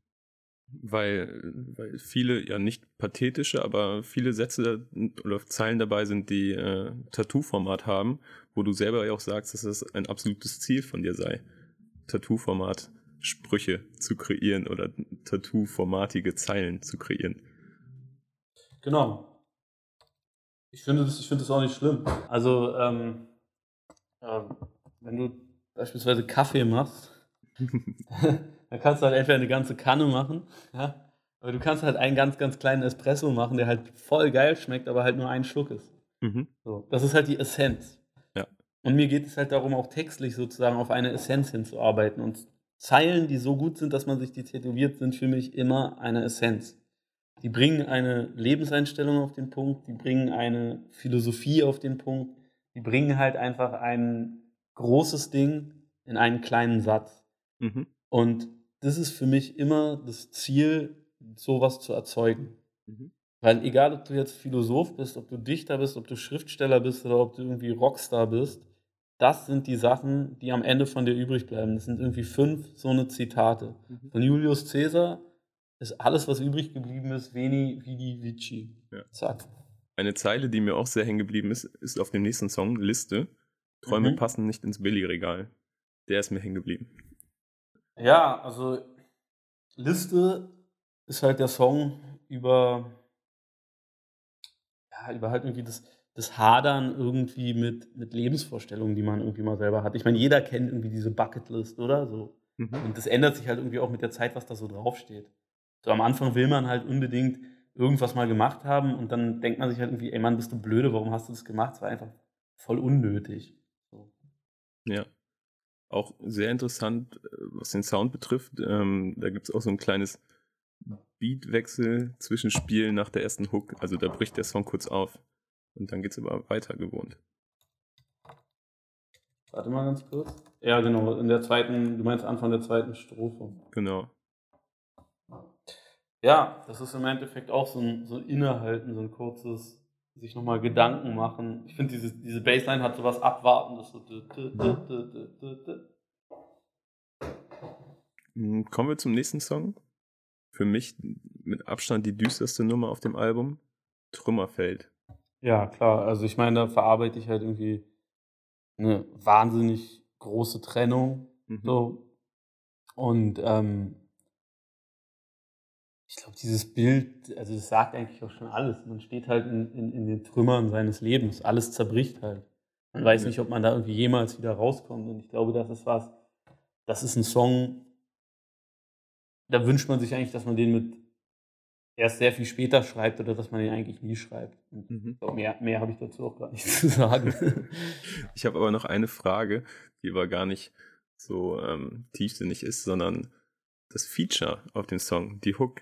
weil, weil viele, ja nicht pathetische, aber viele Sätze oder Zeilen dabei sind, die äh, Tattoo-Format haben, wo du selber ja auch sagst, dass das ein absolutes Ziel von dir sei, Tattoo-Format Sprüche zu kreieren oder Tattoo-formatige Zeilen zu kreieren. Genau. Ich finde das, ich finde das auch nicht schlimm. Also, ähm, äh, wenn du beispielsweise Kaffee machst, dann kannst du halt entweder eine ganze Kanne machen, ja, aber du kannst halt einen ganz, ganz kleinen Espresso machen, der halt voll geil schmeckt, aber halt nur ein Schluck ist. Mhm. So, das ist halt die Essenz. Ja. Und mir geht es halt darum, auch textlich sozusagen auf eine Essenz hinzuarbeiten. Und Zeilen, die so gut sind, dass man sich die tätowiert, sind für mich immer eine Essenz. Die bringen eine Lebenseinstellung auf den Punkt, die bringen eine Philosophie auf den Punkt, die bringen halt einfach ein großes Ding in einen kleinen Satz. Mhm. Und das ist für mich immer das Ziel, sowas zu erzeugen. Mhm. Weil egal, ob du jetzt Philosoph bist, ob du Dichter bist, ob du Schriftsteller bist oder ob du irgendwie Rockstar bist, das sind die Sachen, die am Ende von dir übrig bleiben. Das sind irgendwie fünf so eine Zitate. Mhm. Von Julius Caesar ist alles, was übrig geblieben ist, Veni, Vidi, Vici. Ja. Zack. Eine Zeile, die mir auch sehr hängen geblieben ist, ist auf dem nächsten Song, Liste. Träume mhm. passen nicht ins Billigregal. Der ist mir hängen geblieben. Ja, also Liste ist halt der Song über, ja, über halt irgendwie das, das Hadern irgendwie mit, mit Lebensvorstellungen, die man irgendwie mal selber hat. Ich meine, jeder kennt irgendwie diese Bucketlist, oder? So. Mhm. Und das ändert sich halt irgendwie auch mit der Zeit, was da so draufsteht. So am Anfang will man halt unbedingt irgendwas mal gemacht haben und dann denkt man sich halt irgendwie, ey Mann, bist du blöde, warum hast du das gemacht? Es war einfach voll unnötig. So. Ja. Auch sehr interessant, äh, was den Sound betrifft. Ähm, da gibt es auch so ein kleines Beatwechsel zwischen Spielen nach der ersten Hook. Also da bricht der Song kurz auf und dann geht es aber weiter gewohnt. Warte mal ganz kurz. Ja, genau, in der zweiten, du meinst Anfang der zweiten Strophe. Genau. Ja, das ist im Endeffekt auch so ein, so ein Innehalten, so ein kurzes sich nochmal Gedanken machen. Ich finde, diese, diese Bassline hat so was Abwartendes. So hm, Kommen wir zum nächsten Song. Für mich mit Abstand die düsterste Nummer auf dem Album. Trümmerfeld. Ja, klar. Also ich meine, da verarbeite ich halt irgendwie eine wahnsinnig große Trennung. Mhm. So. Und ähm, ich glaube, dieses Bild, also das sagt eigentlich auch schon alles. Man steht halt in, in, in den Trümmern seines Lebens. Alles zerbricht halt. Man weiß Ja. nicht, ob man da irgendwie jemals wieder rauskommt. Und ich glaube, das ist was, das ist ein Song, da wünscht man sich eigentlich, dass man den mit erst sehr viel später schreibt oder dass man den eigentlich nie schreibt. Mhm. mehr, mehr habe ich dazu auch gar nicht zu sagen. Ich habe aber noch eine Frage, die aber gar nicht so ähm, tiefsinnig ist, sondern das Feature auf dem Song, die Hook.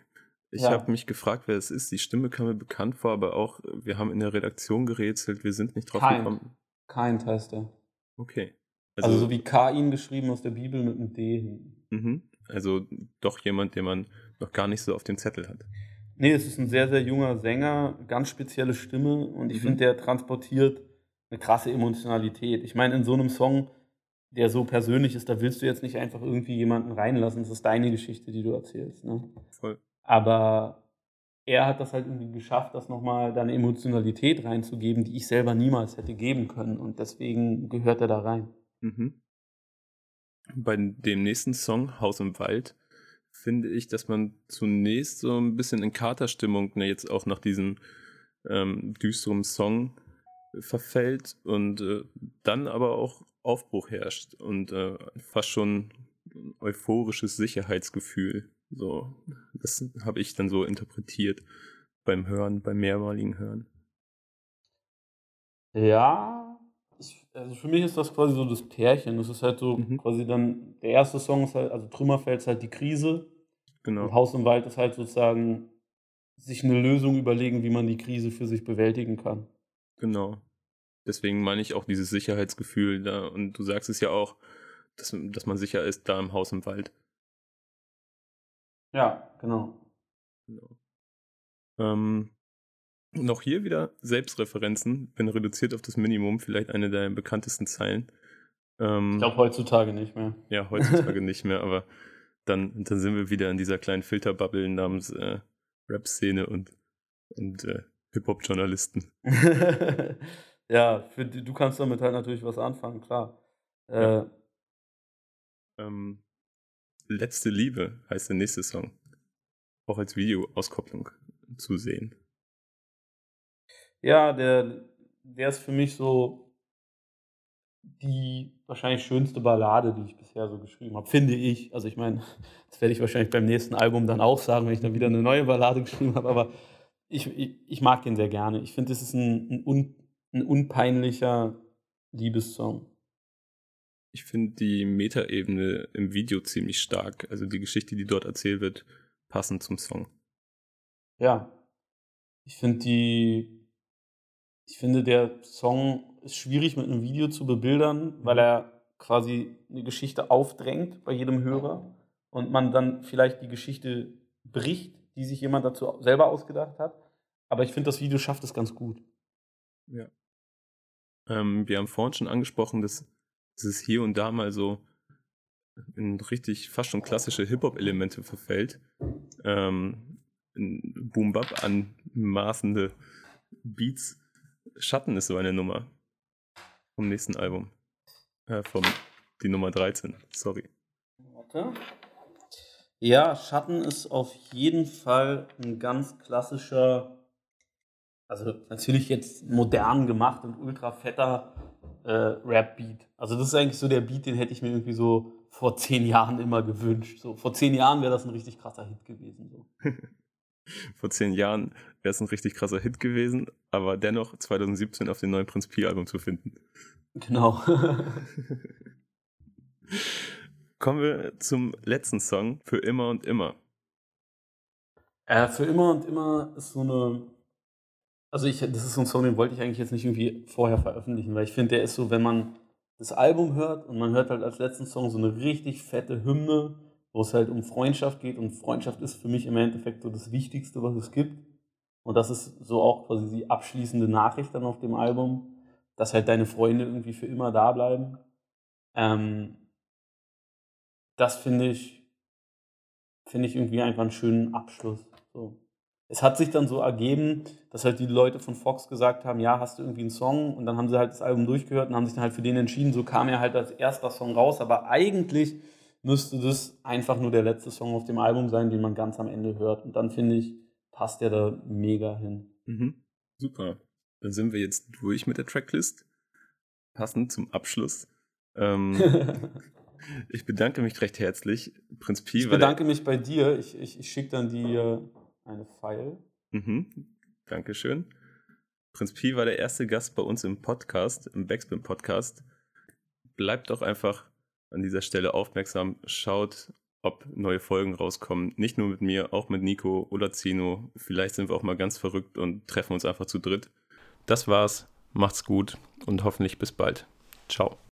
Ich Ja. habe mich gefragt, wer es ist. Die Stimme kam mir bekannt vor, aber auch wir haben in der Redaktion gerätselt, wir sind nicht drauf Kein. gekommen. Kind heißt er. Okay. Also, so wie Kain geschrieben aus der Bibel mit einem D mhm. also doch jemand, den man noch gar nicht so auf dem Zettel hat. Nee, es ist ein sehr, sehr junger Sänger, ganz spezielle Stimme und ich Mhm. finde, der transportiert eine krasse Emotionalität. Ich meine, in so einem Song, der so persönlich ist, da willst du jetzt nicht einfach irgendwie jemanden reinlassen. Das ist deine Geschichte, die du erzählst. Ne? Voll. Aber er hat das halt irgendwie geschafft, das nochmal da eine Emotionalität reinzugeben, die ich selber niemals hätte geben können. Und deswegen gehört er da rein. Mhm. Bei dem nächsten Song, Haus im Wald, finde ich, dass man zunächst so ein bisschen in Katerstimmung, ne, jetzt auch nach diesem ähm, düsteren Song äh, verfällt und äh, dann aber auch Aufbruch herrscht und äh, fast schon euphorisches Sicherheitsgefühl. So, das habe ich dann so interpretiert beim Hören, beim mehrmaligen Hören. Ja, also für mich ist das quasi so das Pärchen. Das ist halt so Mhm. quasi dann, der erste Song ist halt, also Trümmerfeld ist halt die Krise Genau. und Haus im Wald ist halt sozusagen sich eine Lösung überlegen, wie man die Krise für sich bewältigen kann. Genau. Deswegen meine ich auch dieses Sicherheitsgefühl da. Und du sagst es ja auch, dass, dass man sicher ist da im Haus im Wald. Ja, genau. Genau. Ähm, noch hier wieder Selbstreferenzen, bin reduziert auf das Minimum, vielleicht eine der bekanntesten Zeilen. Ähm, Ich glaube heutzutage nicht mehr. ja, heutzutage nicht mehr, aber dann, dann sind wir wieder in dieser kleinen Filterbubble namens äh, Rap-Szene und, und äh, Hip-Hop-Journalisten. ja, für, du kannst damit halt natürlich was anfangen, klar. Äh, Ja. Ähm, Letzte Liebe heißt der nächste Song. Auch als Videoauskopplung zu sehen. Ja, der, der ist für mich so die wahrscheinlich schönste Ballade, die ich bisher so geschrieben habe, finde ich. Also ich meine, das werde ich wahrscheinlich beim nächsten Album dann auch sagen, wenn ich dann wieder eine neue Ballade geschrieben habe, aber ich, ich, ich mag den sehr gerne. Ich finde, es ist ein, ein, un, ein unpeinlicher Liebessong. Ich finde die Metaebene im Video ziemlich stark. Also die Geschichte, die dort erzählt wird, passend zum Song. Ja. Ich finde die, ich finde der Song ist schwierig mit einem Video zu bebildern, weil er quasi eine Geschichte aufdrängt bei jedem Hörer und man dann vielleicht die Geschichte bricht, die sich jemand dazu selber ausgedacht hat. Aber ich finde, das Video schafft es ganz gut. Ja. Ähm, wir haben vorhin schon angesprochen, dass, dass es hier und da mal so in richtig fast schon klassische Hip-Hop-Elemente verfällt. Ähm, Boom-Bap anmaßende Beats. Schatten ist so eine Nummer vom nächsten Album. Äh, vom, die Nummer 13, sorry. Warte. Ja, Schatten ist auf jeden Fall ein ganz klassischer, also natürlich jetzt modern gemacht und ultra fetter äh, Rap-Beat. Also das ist eigentlich so der Beat, den hätte ich mir irgendwie so vor zehn Jahren immer gewünscht. So, vor zehn Jahren wäre das ein richtig krasser Hit gewesen. So. Vor zehn Jahren wäre es ein richtig krasser Hit gewesen, aber dennoch 2017 auf dem neuen Prinz Pi-Album zu finden. Genau. Kommen wir zum letzten Song, Für immer und immer. äh, für immer und immer ist so eine. Also ich, das ist so ein Song, den wollte ich eigentlich jetzt nicht irgendwie vorher veröffentlichen, weil ich finde, der ist so, wenn man das Album hört und man hört halt als letzten Song so eine richtig fette Hymne, wo es halt um Freundschaft geht und Freundschaft ist für mich im Endeffekt so das Wichtigste, was es gibt. Und das ist so auch quasi die abschließende Nachricht dann auf dem Album, dass halt deine Freunde irgendwie für immer da bleiben. Ähm, das finde ich, finde ich irgendwie einfach einen schönen Abschluss. So. es hat sich dann so ergeben, dass halt die Leute von Fox gesagt haben, ja, hast du irgendwie einen Song? Und dann haben sie halt das Album durchgehört und haben sich dann halt für den entschieden. So kam er halt als erster Song raus. Aber eigentlich müsste das einfach nur der letzte Song auf dem Album sein, den man ganz am Ende hört. Und dann finde ich, passt der da mega hin. Mhm. Super. Dann sind wir jetzt durch mit der Tracklist. Passend zum Abschluss. Ähm, ich bedanke mich recht herzlich. Prinz Pi. Ich bedanke mich bei dir. Ich, ich, ich schicke dann äh, eine File. Mhm. Dankeschön. Prinz Pi war der erste Gast bei uns im Podcast, im Backspin Podcast. Bleibt doch einfach an dieser Stelle aufmerksam. Schaut, ob neue Folgen rauskommen. Nicht nur mit mir, auch mit Nico oder Zino. Vielleicht sind wir auch mal ganz verrückt und treffen uns einfach zu dritt. Das war's. Macht's gut und hoffentlich bis bald. Ciao.